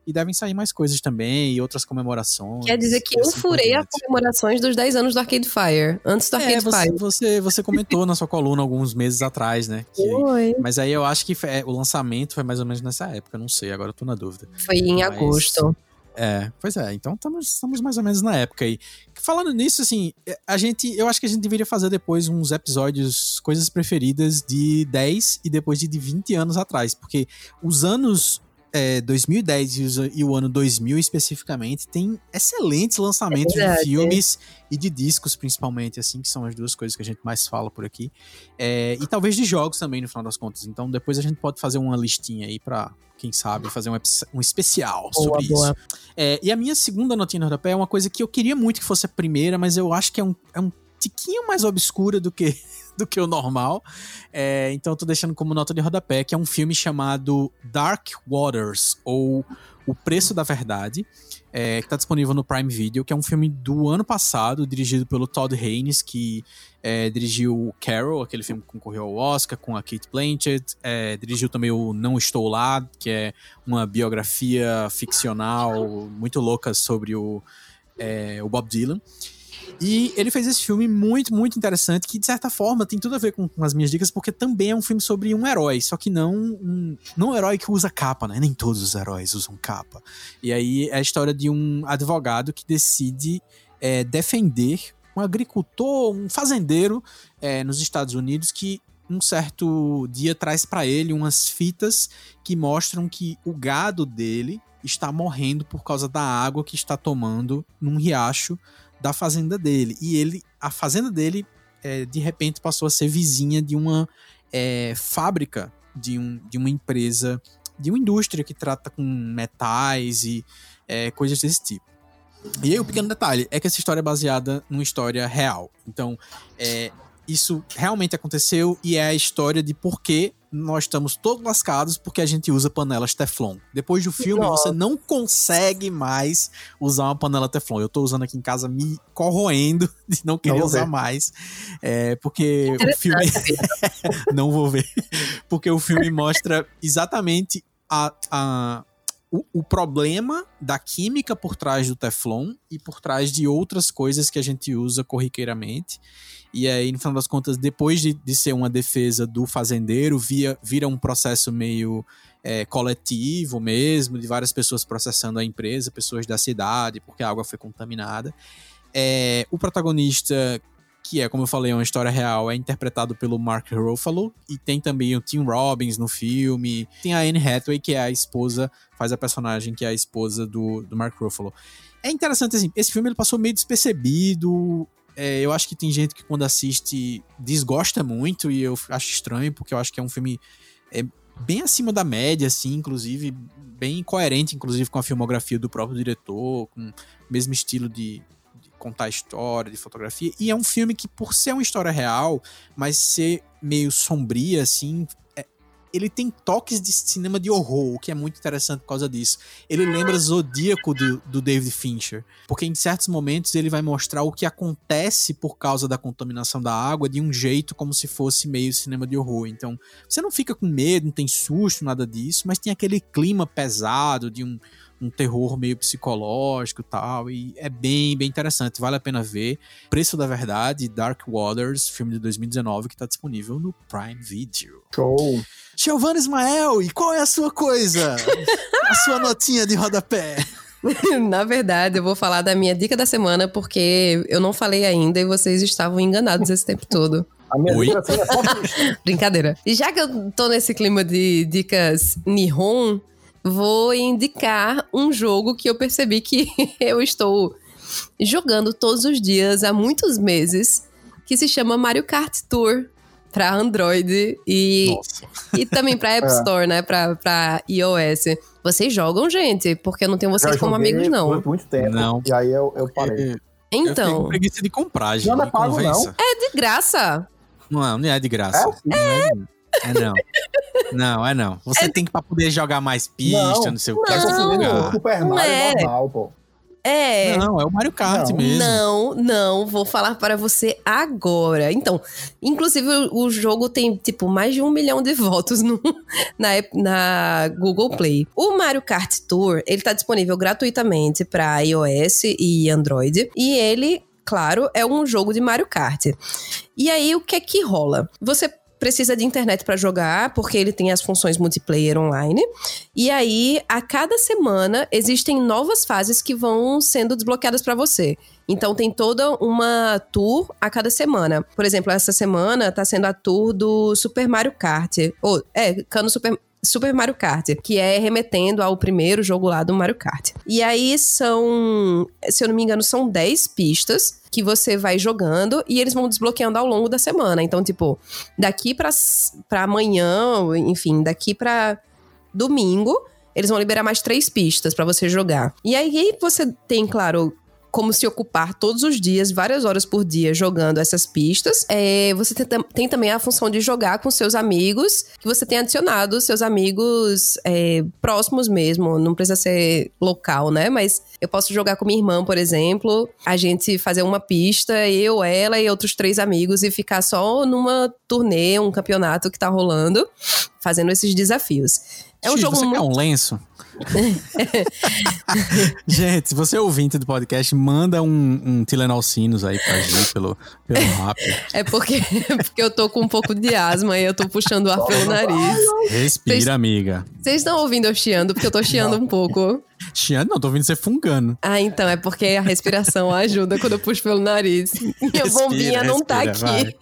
e devem sair mais coisas também, e outras comemorações. Quer dizer que eu assim furei as comemorações dos 10 anos do Arcade Fire. Antes do Arcade É, você, Fire. você, você comentou na sua coluna alguns meses atrás, né? que- Foi. mas aí eu acho que é, o lançamento foi mais ou menos nessa época, não sei, agora eu tô na dúvida. Foi em Mas- agosto. É, pois é, então estamos, estamos mais ou menos na época aí. Falando nisso, assim, a gente, eu acho que a gente deveria fazer depois uns episódios, coisas preferidas de 10 e depois de, de 20 anos atrás, porque os anos é, 2010 e, o ano 2000 especificamente tem excelentes lançamentos É de filmes e de discos, principalmente, assim, que são as duas coisas que a gente mais fala por aqui. É, e talvez de jogos também, no final das contas. Então depois a gente pode fazer uma listinha aí pra, quem sabe, fazer um, um especial Boa, sobre isso. boa. É, e a minha segunda notinha no rodapé é uma coisa que eu queria muito que fosse a primeira, mas eu acho que é um, é um tiquinho mais obscura do que, (laughs) do que o normal. É, então tô deixando como nota de rodapé, que é um filme chamado Dark Waters, ou O Preço da Verdade, é, que tá disponível no Prime Video, que é um filme do ano passado, dirigido pelo Todd Haynes, que é, dirigiu Carol, aquele filme que concorreu ao Oscar, com a Kate Blanchett, é, dirigiu também o Não Estou Lá, que é uma biografia ficcional muito louca sobre o, é, o Bob Dylan. E ele fez esse filme muito, muito interessante, que de certa forma tem tudo a ver com, com as minhas dicas, porque também é um filme sobre um herói, só que não um, não um herói que usa capa, né? Nem todos os heróis usam capa. E aí é a história de um advogado que decide é, defender um agricultor, um fazendeiro é, nos Estados Unidos que um certo dia traz para ele umas fitas que mostram que o gado dele está morrendo por causa da água que está tomando num riacho da fazenda dele. E ele, a fazenda dele, é, de repente, passou a ser vizinha de uma é, fábrica, de, um, de uma empresa, de uma indústria que trata com metais e é, coisas desse tipo. E aí, o pequeno detalhe é que essa história é baseada numa história real. Então, é, isso realmente aconteceu e é a história de por que nós estamos todos lascados porque a gente usa panelas Teflon. Depois do filme, Nossa. você não consegue mais usar uma panela Teflon. Eu tô usando aqui em casa me corroendo (laughs) de não querer não usar ver. mais. É, porque o filme. (laughs) não vou ver. Porque o filme mostra exatamente a, a, o, o, problema da química por trás do Teflon e por trás de outras coisas que a gente usa corriqueiramente. E aí, no final das contas, depois de, de ser uma defesa do fazendeiro, via, vira um processo meio é, coletivo mesmo, de várias pessoas processando a empresa, pessoas da cidade, porque a água foi contaminada. É, o protagonista, que é, como eu falei, uma história real, é interpretado pelo Mark Ruffalo, e tem também o Tim Robbins no filme, tem a Anne Hathaway, que é a esposa, faz a personagem que é a esposa do, do Mark Ruffalo. É interessante, assim, esse filme ele passou meio despercebido, é, eu acho que tem gente que quando assiste desgosta muito e eu acho estranho, porque eu acho que é um filme é, bem acima da média, assim, inclusive, bem coerente, inclusive, com a filmografia do próprio diretor, com o mesmo estilo de, de contar história, de fotografia. E é um filme que, por ser uma história real, mas ser meio sombria, assim, ele tem toques de cinema de horror, o que é muito interessante por causa disso. Ele lembra Zodíaco do, do David Fincher, porque em certos momentos ele vai mostrar o que acontece por causa da contaminação da água de um jeito como se fosse meio cinema de horror. Então, você não fica com medo, não tem susto, nada disso, mas tem aquele clima pesado de um, um terror meio psicológico e tal. E é bem, bem interessante. Vale a pena ver. Preço da Verdade, Dark Waters, filme de 2019, que está disponível no Prime Video. Show! Giovanna Ismael, e qual é a sua coisa? (laughs) a sua notinha de rodapé. (laughs) Na verdade, eu vou falar da minha dica da semana, porque eu não falei ainda e vocês estavam enganados esse tempo todo. A minha Oi? dica da semana é (laughs) Brincadeira. E já que eu tô nesse clima de dicas Nihon, vou indicar um jogo que eu percebi que (laughs) eu estou jogando todos os dias há muitos meses, que se chama Mario Kart Tour para Android e, e também para App (laughs) é. Store, é. né? Pra, pra iOS. Vocês jogam, gente? Porque eu não tenho vocês como amigos, não. Por muito tempo. Não. E aí eu, eu parei. Então. Eu tenho preguiça de comprar, gente. Não é pago, não. É de graça. Não, não é de graça. É? é. É não. Não, é não. Você é... tem que pra poder jogar mais pista, não, não sei o que. Não, não. Super Mario é normal, pô. É. Não, é o Mario Kart não. mesmo. Não, não, vou falar para você agora. Então, inclusive o, o jogo tem, tipo, mais de um milhão de votos no, (laughs) na, na Google Play. O Mario Kart Tour, ele tá disponível gratuitamente para iOS e Android. E ele claro, é um jogo de Mario Kart. E aí, o que é que rola? Você precisa de internet para jogar, porque ele tem as funções multiplayer online. E aí, a cada semana, existem novas fases que vão sendo desbloqueadas para você. Então tem toda uma tour a cada semana. Por exemplo, essa semana tá sendo a tour do Super Mario Kart. Ou, é, Cano Super Super Mario Kart, que é remetendo ao primeiro jogo lá do Mario Kart. E aí são, se eu não me engano, são 10 pistas que você vai jogando e eles vão desbloqueando ao longo da semana. Então, tipo, daqui para amanhã, enfim, daqui para domingo, eles vão liberar mais três pistas para você jogar. E aí você tem, claro, como se ocupar todos os dias, várias horas por dia, jogando essas pistas. É, você tem, tem, também a função de jogar com seus amigos, que você tem adicionado seus amigos é, próximos mesmo, não precisa ser local, né? Mas eu posso jogar com minha irmã, por exemplo, a gente fazer uma pista, eu, ela e outros três amigos, e ficar só numa turnê, um campeonato que tá rolando, fazendo esses desafios. É um X, jogo você muito... quer um lenço? (laughs) Gente, se você é ouvinte do podcast, manda um, um Tilenol Sinus aí pra gente pelo, pelo rap. É porque, porque eu tô com um pouco de asma e eu tô puxando o ar pelo nariz. Respira, Cês, amiga. Vocês estão ouvindo eu chiando? Porque eu tô chiando um pouco. Chiando? Não, tô ouvindo você fungando. Ah, então, é porque a respiração ajuda quando eu puxo pelo nariz. Minha respira, bombinha não tá aqui. Vai.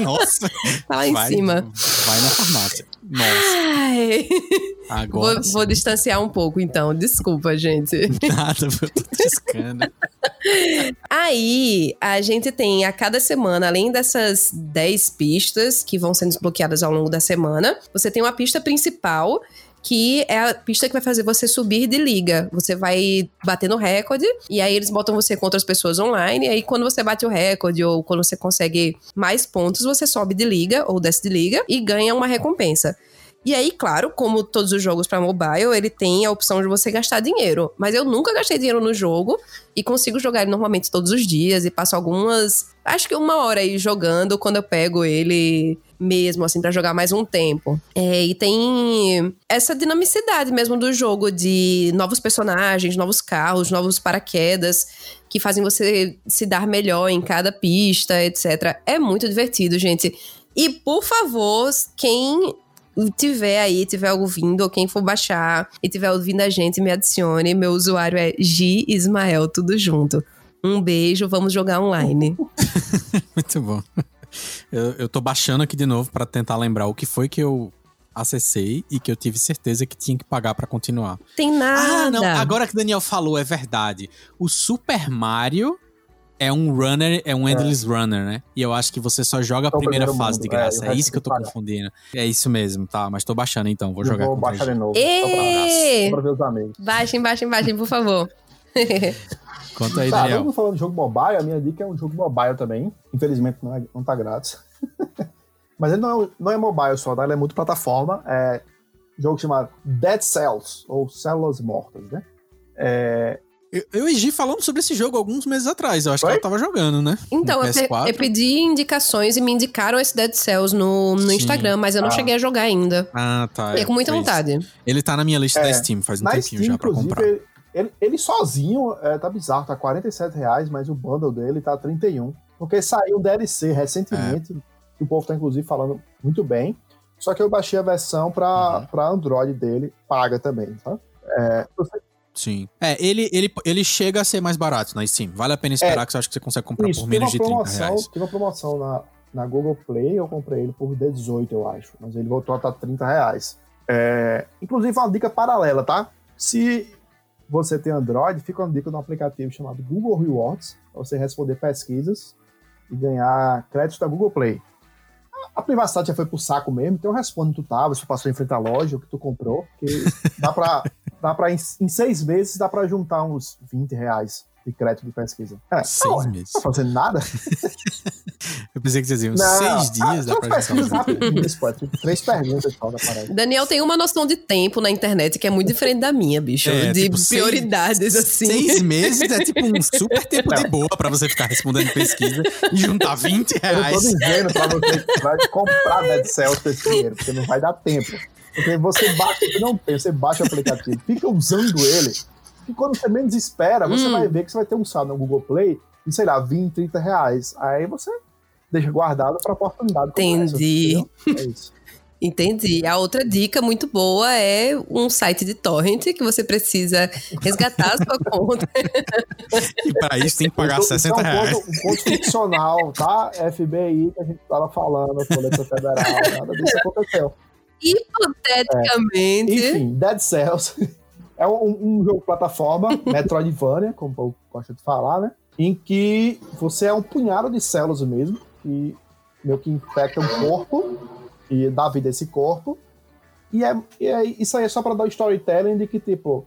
Nossa. tá lá em vai, cima. Vai na farmácia. Nossa. Ai. Agora vou, vou, distanciar um pouco, então. Desculpa, gente. (laughs) Nada, eu tô tiscando. (laughs) Aí, a gente tem a cada semana, além dessas 10 pistas que vão sendo desbloqueadas ao longo da semana, você tem uma pista principal que é a pista que vai fazer você subir de liga. Você vai bater no recorde, e aí eles botam você contra as pessoas online, e aí quando você bate o recorde, ou quando você consegue mais pontos, você sobe de liga, ou desce de liga, e ganha uma recompensa. E aí, claro, como todos os jogos para mobile, ele tem a opção de você gastar dinheiro. Mas eu nunca gastei dinheiro no jogo e consigo jogar ele normalmente todos os dias e passo algumas. Acho que uma hora aí jogando quando eu pego ele mesmo, assim, para jogar mais um tempo. É, e tem essa dinamicidade mesmo do jogo de novos personagens, novos carros, novos paraquedas que fazem você se dar melhor em cada pista, etc. É muito divertido, gente. E por favor, quem tiver aí, tiver ouvindo, ou quem for baixar e tiver ouvindo a gente, me adicione. Meu usuário é G Ismael, tudo junto. Um beijo, vamos jogar online. (laughs) Muito bom. Eu, eu tô baixando aqui de novo para tentar lembrar o que foi que eu acessei e que eu tive certeza que tinha que pagar para continuar. Tem nada. Ah, não. Agora que o Daniel falou, é verdade. O Super Mario é um runner, é um endless é. runner, né? E eu acho que você só joga a primeira fase mundo. de graça. É, é isso que eu tô pagar. confundindo. É isso mesmo, tá? Mas tô baixando então, vou eu jogar Vou baixar de novo. E... Só pra, ver os amigos. Baixem, baixem, baixem, por favor. (laughs) Conta aí, tá, Daniel. Mesmo falando de jogo mobile, a minha dica é um jogo mobile também. Infelizmente não, é, não tá grátis. (laughs) Mas ele não é, não é mobile só, tá? ele é multiplataforma. É um jogo chamado Dead Cells, ou Células Mortas, né? É, eu, e Gi falamos sobre esse jogo alguns meses atrás. Eu acho Foi? que ela tava jogando, né? Então, eu, eu, pedi indicações e me indicaram esse Dead Cells no, no Instagram, mas eu não ah. cheguei a jogar ainda. Ah, tá. É com muita vontade. Ele tá na minha lista é, da Steam, faz um tempinho Steam, já pra comprar. Ele, ele, ele sozinho é, tá bizarro, tá 47 reais, mas o bundle dele tá 31. Porque saiu um DLC recentemente, é. que o povo tá inclusive falando muito bem. Só que eu baixei a versão pra, uhum. Pra Android dele, paga também, tá? É, você, Sim. É, ele, ele, ele chega a ser mais barato na Steam. Vale a pena esperar é, que você acha que você consegue comprar isso, por menos de 30 reais. Teve uma promoção na, na Google Play, eu comprei ele por 18, eu acho. Mas ele voltou a estar 30 reais. É, inclusive, uma dica paralela, tá? Se você tem Android, fica uma dica no aplicativo chamado Google Rewards, para você responder pesquisas e ganhar créditos da Google Play. A privacidade já foi pro saco mesmo, então responde onde tu tava, se passou em frente à loja, o que tu comprou, que dá pra dá para em, em, seis meses dá para juntar uns 20 reais de crédito de pesquisa. É, seis não, meses. Não tá fazendo nada. (laughs) Eu pensei que vocês diziam seis dias ah. Rapidinhas, pô, três perguntas só da Daniel tem uma noção de tempo na internet que é muito diferente da minha, bicho. É, de tipo, prioridades, seis, assim. Seis meses é tipo um (laughs) super tempo não. de boa pra você ficar respondendo pesquisa e juntar 20 reais. Eu tô dizendo pra você vai comprar Dead Cells esse dinheiro, porque não vai dar tempo. Porque você baixa, não tem, você baixa o aplicativo, fica usando ele, e quando você menos espera, você hum. vai ver que você vai ter um saldo no Google Play de, sei lá, 20, 30 reais. Aí você deixa guardado para oportunidade. Entendi. Essa, é isso. (laughs) Entendi. A outra dica muito boa é um site de torrent que você precisa resgatar a sua (laughs) conta. E para isso tem que pagar 60 reais. É um ponto, um ponto ficcional, tá? FBI que a gente tava falando, Polícia Federal, nada disso aconteceu. Hipoteticamente. É. Enfim, Dead Cells é um, um jogo plataforma, (laughs) Metroidvania, como eu gosto de falar, né? Em que você é um punhado de células mesmo, que meio que infecta um corpo e dá vida a esse corpo. E, é, e é, isso aí é só para dar o storytelling de que, tipo,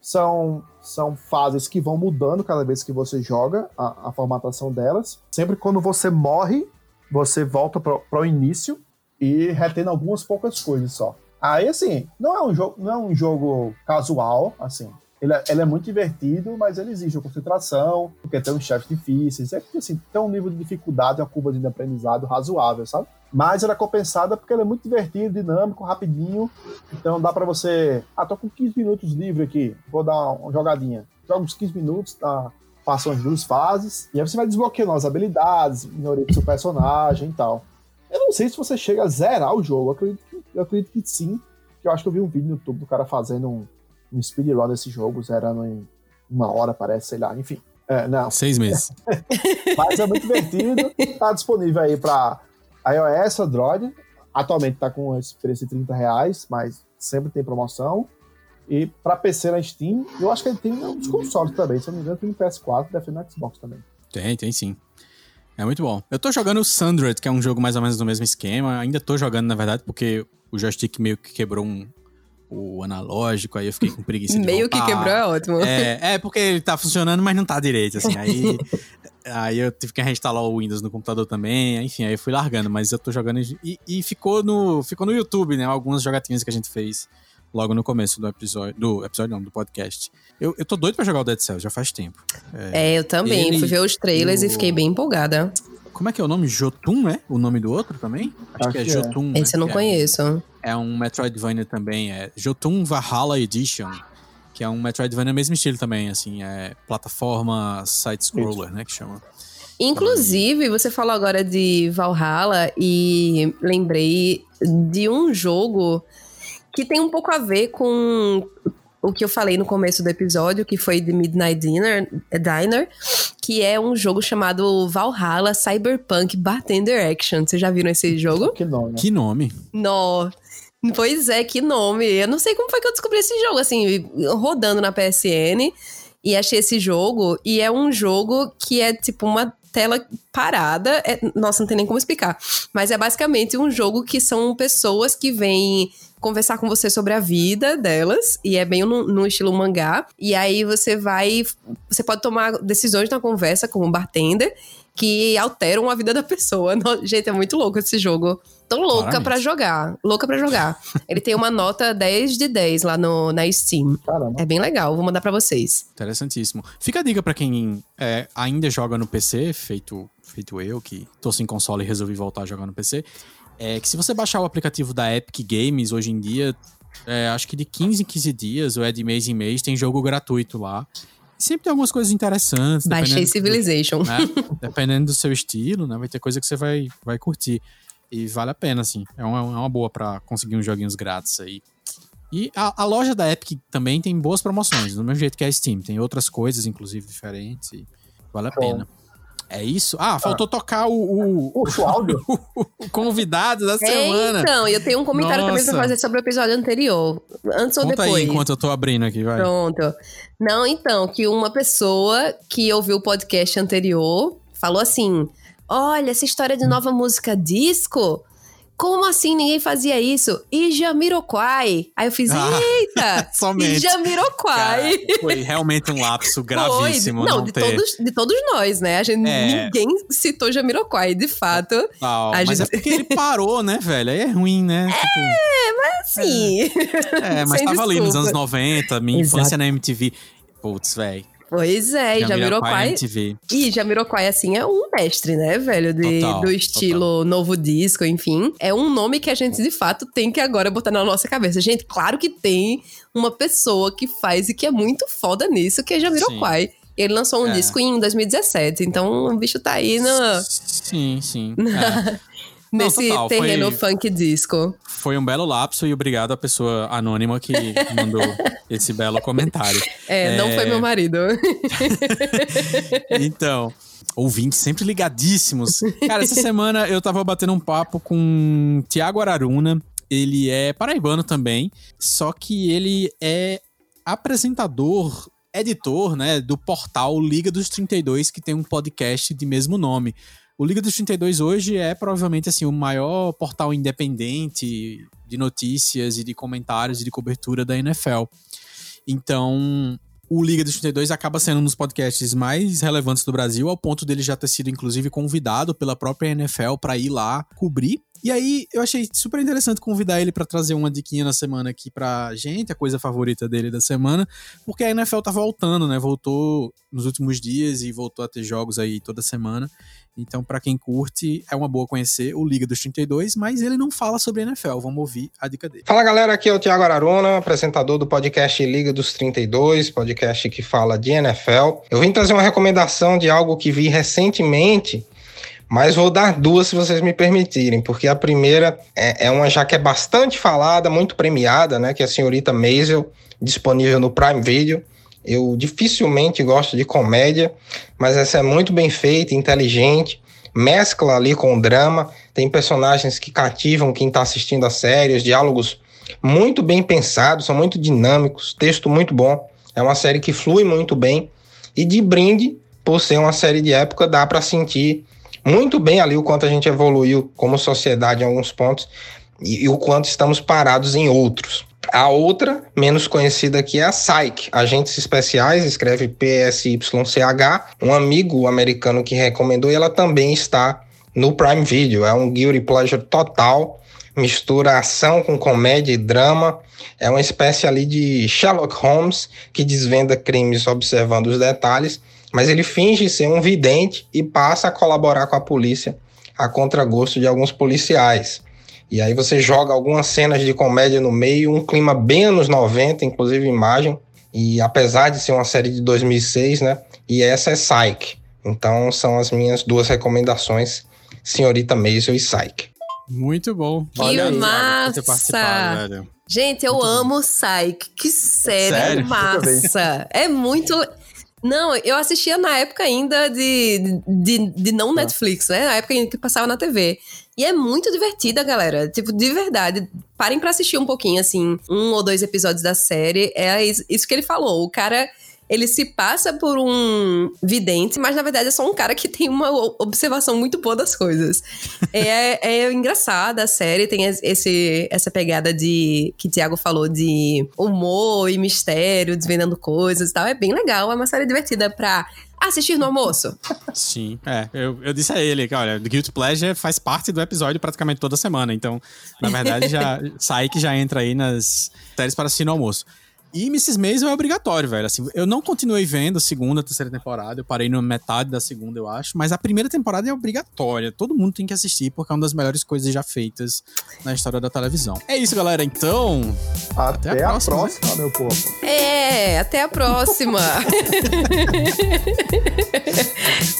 são, são fases que vão mudando cada vez que você joga a, a formatação delas. Sempre quando você morre, você volta para o início e retendo algumas poucas coisas só. Aí, assim, não é um jogo, não é um jogo casual, assim. Ele é, ele é muito divertido, mas ele exige concentração, porque tem uns chefes difíceis. É que, assim, tem um nível de dificuldade, uma curva de aprendizado razoável, sabe? Mas ela é compensada porque ele é muito divertido, dinâmico, rapidinho. Então dá para você. Ah, tô com 15 minutos livre aqui, vou dar uma jogadinha. Joga uns 15 minutos, tá? passam as duas fases, e aí você vai desbloqueando as habilidades, melhoria do seu personagem e tal. Eu não sei se você chega a zerar o jogo. Acredito eu acredito que sim. Que eu acho que eu vi um vídeo no YouTube do cara fazendo um, um speedrun desse jogo, zerando em uma hora, parece, sei lá. Enfim. É, não. Seis meses. (laughs) Mas é muito divertido. Tá disponível aí para iOS, Android. Atualmente tá com esse preço de 30 reais, mas sempre tem promoção. E para PC na Steam, eu acho que ele tem nos consoles também. Se eu não me engano, tem no PS4, deve ter no Xbox também. Tem, tem sim. É muito bom. Eu tô jogando o Sundred, que é um jogo mais ou menos do mesmo esquema. Ainda tô jogando, na verdade, porque o joystick meio que quebrou um, o analógico, aí eu fiquei com preguiça de Meio voltar. que quebrou é ótimo. É, é, porque ele tá funcionando, mas não tá direito, assim. Aí, (laughs) aí eu tive que reinstalar o Windows no computador também. Enfim, aí eu fui largando, mas eu tô jogando. E, e ficou, no, ficou no YouTube, né? Algumas jogatinhas que a gente fez logo no começo do episódio. Do episódio, não, do podcast. Eu, eu tô doido pra jogar o Dead Cells, já faz tempo. É, eu também. Ele Fui ver os trailers e e o- fiquei bem empolgada. Como é que é o nome? Jotun, é? O nome do outro também? Acho, Acho que é que é. Jotun. né? Esse eu não Que é- conheço. É um Metroidvania também, é Jotun Valhalla Edition, que é um Metroidvania mesmo estilo também, assim, é plataforma side-scroller, né, que chama. Inclusive, você falou agora de Valhalla e lembrei de um jogo que tem um pouco a ver com o que eu falei no começo do episódio, que foi de Midnight Dinner, Diner, que é um jogo chamado Valhalla Cyberpunk Bartender Action. Vocês já viram esse jogo? Que nome, né? Que nome? Nó. Pois é, que nome. Eu não sei como foi que eu descobri esse jogo, assim, rodando na PSN e achei esse jogo. E é um jogo que é tipo uma tela parada. É- nossa, não tem nem como explicar. Mas é basicamente um jogo que são pessoas que vêm conversar com você sobre a vida delas. E é bem no, no estilo mangá. E aí você vai. Você pode tomar decisões na conversa com o bartender que alteram a vida da pessoa. (laughs) No- gente, é muito louco esse jogo. Tô louca pra jogar. Louca pra jogar. Ele tem uma nota 10 de 10 lá no, na Steam. Caramba. É bem legal, vou mandar pra vocês. Interessantíssimo. Fica a dica pra quem é, ainda joga no PC, feito, feito eu, que tô sem console e resolvi voltar a jogar no PC, é que se você baixar o aplicativo da Epic Games hoje em dia, é, acho que de 15 em 15 dias, ou é de mês em mês, tem jogo gratuito lá. Sempre tem algumas coisas interessantes. Baixei Civilization. né? Dependendo do seu estilo, né? Vai ter coisa que você vai, vai curtir. E vale a pena, assim. É uma, é uma boa pra conseguir uns joguinhos grátis aí. E a, a loja da Epic também tem boas promoções, do mesmo jeito que a Steam. Tem outras coisas, inclusive, diferentes. E vale a Show. pena. É isso? Ah, faltou tocar o, o, Puxa o áudio. (laughs) o convidado da É, semana. então, eu tenho um comentário também pra Nossa. fazer sobre o episódio anterior. Antes ou Conta depois. aí enquanto eu tô abrindo aqui, vai. Pronto. Não, então, que uma pessoa que ouviu o podcast anterior falou assim: Olha, essa história de nova música disco. Como assim ninguém fazia isso? E Jamiroquai. Aí eu fiz, Ah, eita! (laughs) somente. E Jamiroquai. Cara, foi realmente um lapso (laughs) gravíssimo Foi. Não, não, de, ter. todos, de todos nós, né? A gente, É. Ninguém citou Jamiroquai, de fato. Ah, a mas gente- é porque ele parou, né, velho? Aí é ruim, né? Tipo, Sim. É, (laughs) mas Sem tava ali nos desculpa. anos 90, minha Exato. infância na MTV. Putz, velho. Pois é, e Jamiroquai. MTV. E Jamiroquai, assim, é um mestre, né, velho? De, Total, do estilo novo disco, enfim. É um nome que a gente, de fato, tem que agora botar na nossa cabeça. Gente, claro que tem uma pessoa que faz e que é muito foda nisso, que é Jamiroquai. Ele lançou um É. disco em 2017, então o bicho tá aí no, Sim, sim. (laughs) É. Não, nesse total, foi- terreno funk disco. Foi um belo lapso e obrigado à pessoa anônima que mandou (laughs) esse belo comentário. É, não É. foi meu marido. (laughs) Então, ouvintes sempre ligadíssimos. Cara, essa semana eu tava batendo um papo com Tiago Araruna. Ele é paraibano também, só que ele é apresentador, editor, né, do portal Liga dos 32, que tem um podcast de mesmo nome. O Liga dos 32 hoje é provavelmente assim o maior portal independente de notícias e de comentários e de cobertura da NFL. Então, o Liga dos 32 acaba sendo um dos podcasts mais relevantes do Brasil, ao ponto dele já ter sido, inclusive, convidado pela própria NFL para ir lá cobrir. E aí, eu achei super interessante convidar ele para trazer uma diquinha na semana aqui pra gente, a coisa favorita dele da semana, porque a NFL tá voltando, né? Voltou nos últimos dias e voltou a ter jogos aí toda semana. Então, para quem curte, é uma boa conhecer o Liga dos 32, mas ele não fala sobre NFL. Vamos ouvir a dica dele. Fala galera, aqui é o Thiago Araruna, apresentador do podcast Liga dos 32, podcast que fala de NFL. Eu vim trazer uma recomendação de algo que vi recentemente, mas vou dar duas se vocês me permitirem, porque a primeira é, é uma já que é bastante falada, muito premiada, né, que é a senhorita Maisel, disponível no Prime Video. Eu dificilmente gosto de comédia, mas essa é muito bem feita, inteligente, mescla ali com o drama, tem personagens que cativam quem está assistindo a série, os diálogos muito bem pensados, são muito dinâmicos, texto muito bom. É uma série que flui muito bem e de brinde, por ser uma série de época, dá para sentir muito bem ali o quanto a gente evoluiu como sociedade em alguns pontos e, e o quanto estamos parados em outros. A outra, menos conhecida aqui, é a Psych. Agentes Especiais, escreve PSYCH. Um amigo americano que recomendou e ela também está no Prime Video. É um guilty pleasure total. Mistura ação com comédia e drama. É uma espécie ali de Sherlock Holmes que desvenda crimes observando os detalhes, mas ele finge ser um vidente e passa a colaborar com a polícia a contragosto de alguns policiais. E aí você joga algumas cenas de comédia no meio, um clima bem anos 90, inclusive imagem. E apesar de ser uma série de 2006, né? E essa é Psyche. Então são as minhas duas recomendações, Senhorita Maisel e Psyche. Muito bom. Que aí, massa! Gente, eu muito amo bom. Psyche. Que série Sério? massa! é muito não, eu assistia na época ainda de, de, de não tá. Netflix, né? Na época que passava na TV. E é muito divertida, galera. Tipo, de verdade. Parem para assistir um pouquinho, assim, um ou dois episódios da série. É isso que ele falou. O cara ele se passa por um vidente, mas na verdade é só um cara que tem uma observação muito boa das coisas. (laughs) é, é engraçada a série, tem esse, essa pegada de que o Thiago falou de humor e mistério, desvendando coisas e tal. É bem legal, é uma série divertida pra assistir no almoço. Sim, é. Eu, eu disse a ele que, olha, Guilty Pleasure faz parte do episódio praticamente toda semana. Então, na verdade, já (laughs) sai que já entra aí nas séries para assistir no almoço. E Mrs. Maisel é obrigatório, velho. Assim, eu não continuei vendo a segunda, a terceira temporada. Eu parei na metade da segunda, eu acho. Mas a primeira temporada é obrigatória. Todo mundo tem que assistir, porque é uma das melhores coisas já feitas na história da televisão. É isso, galera. Então. Até, até a, próxima, a próxima meu povo. É, até a próxima. (laughs)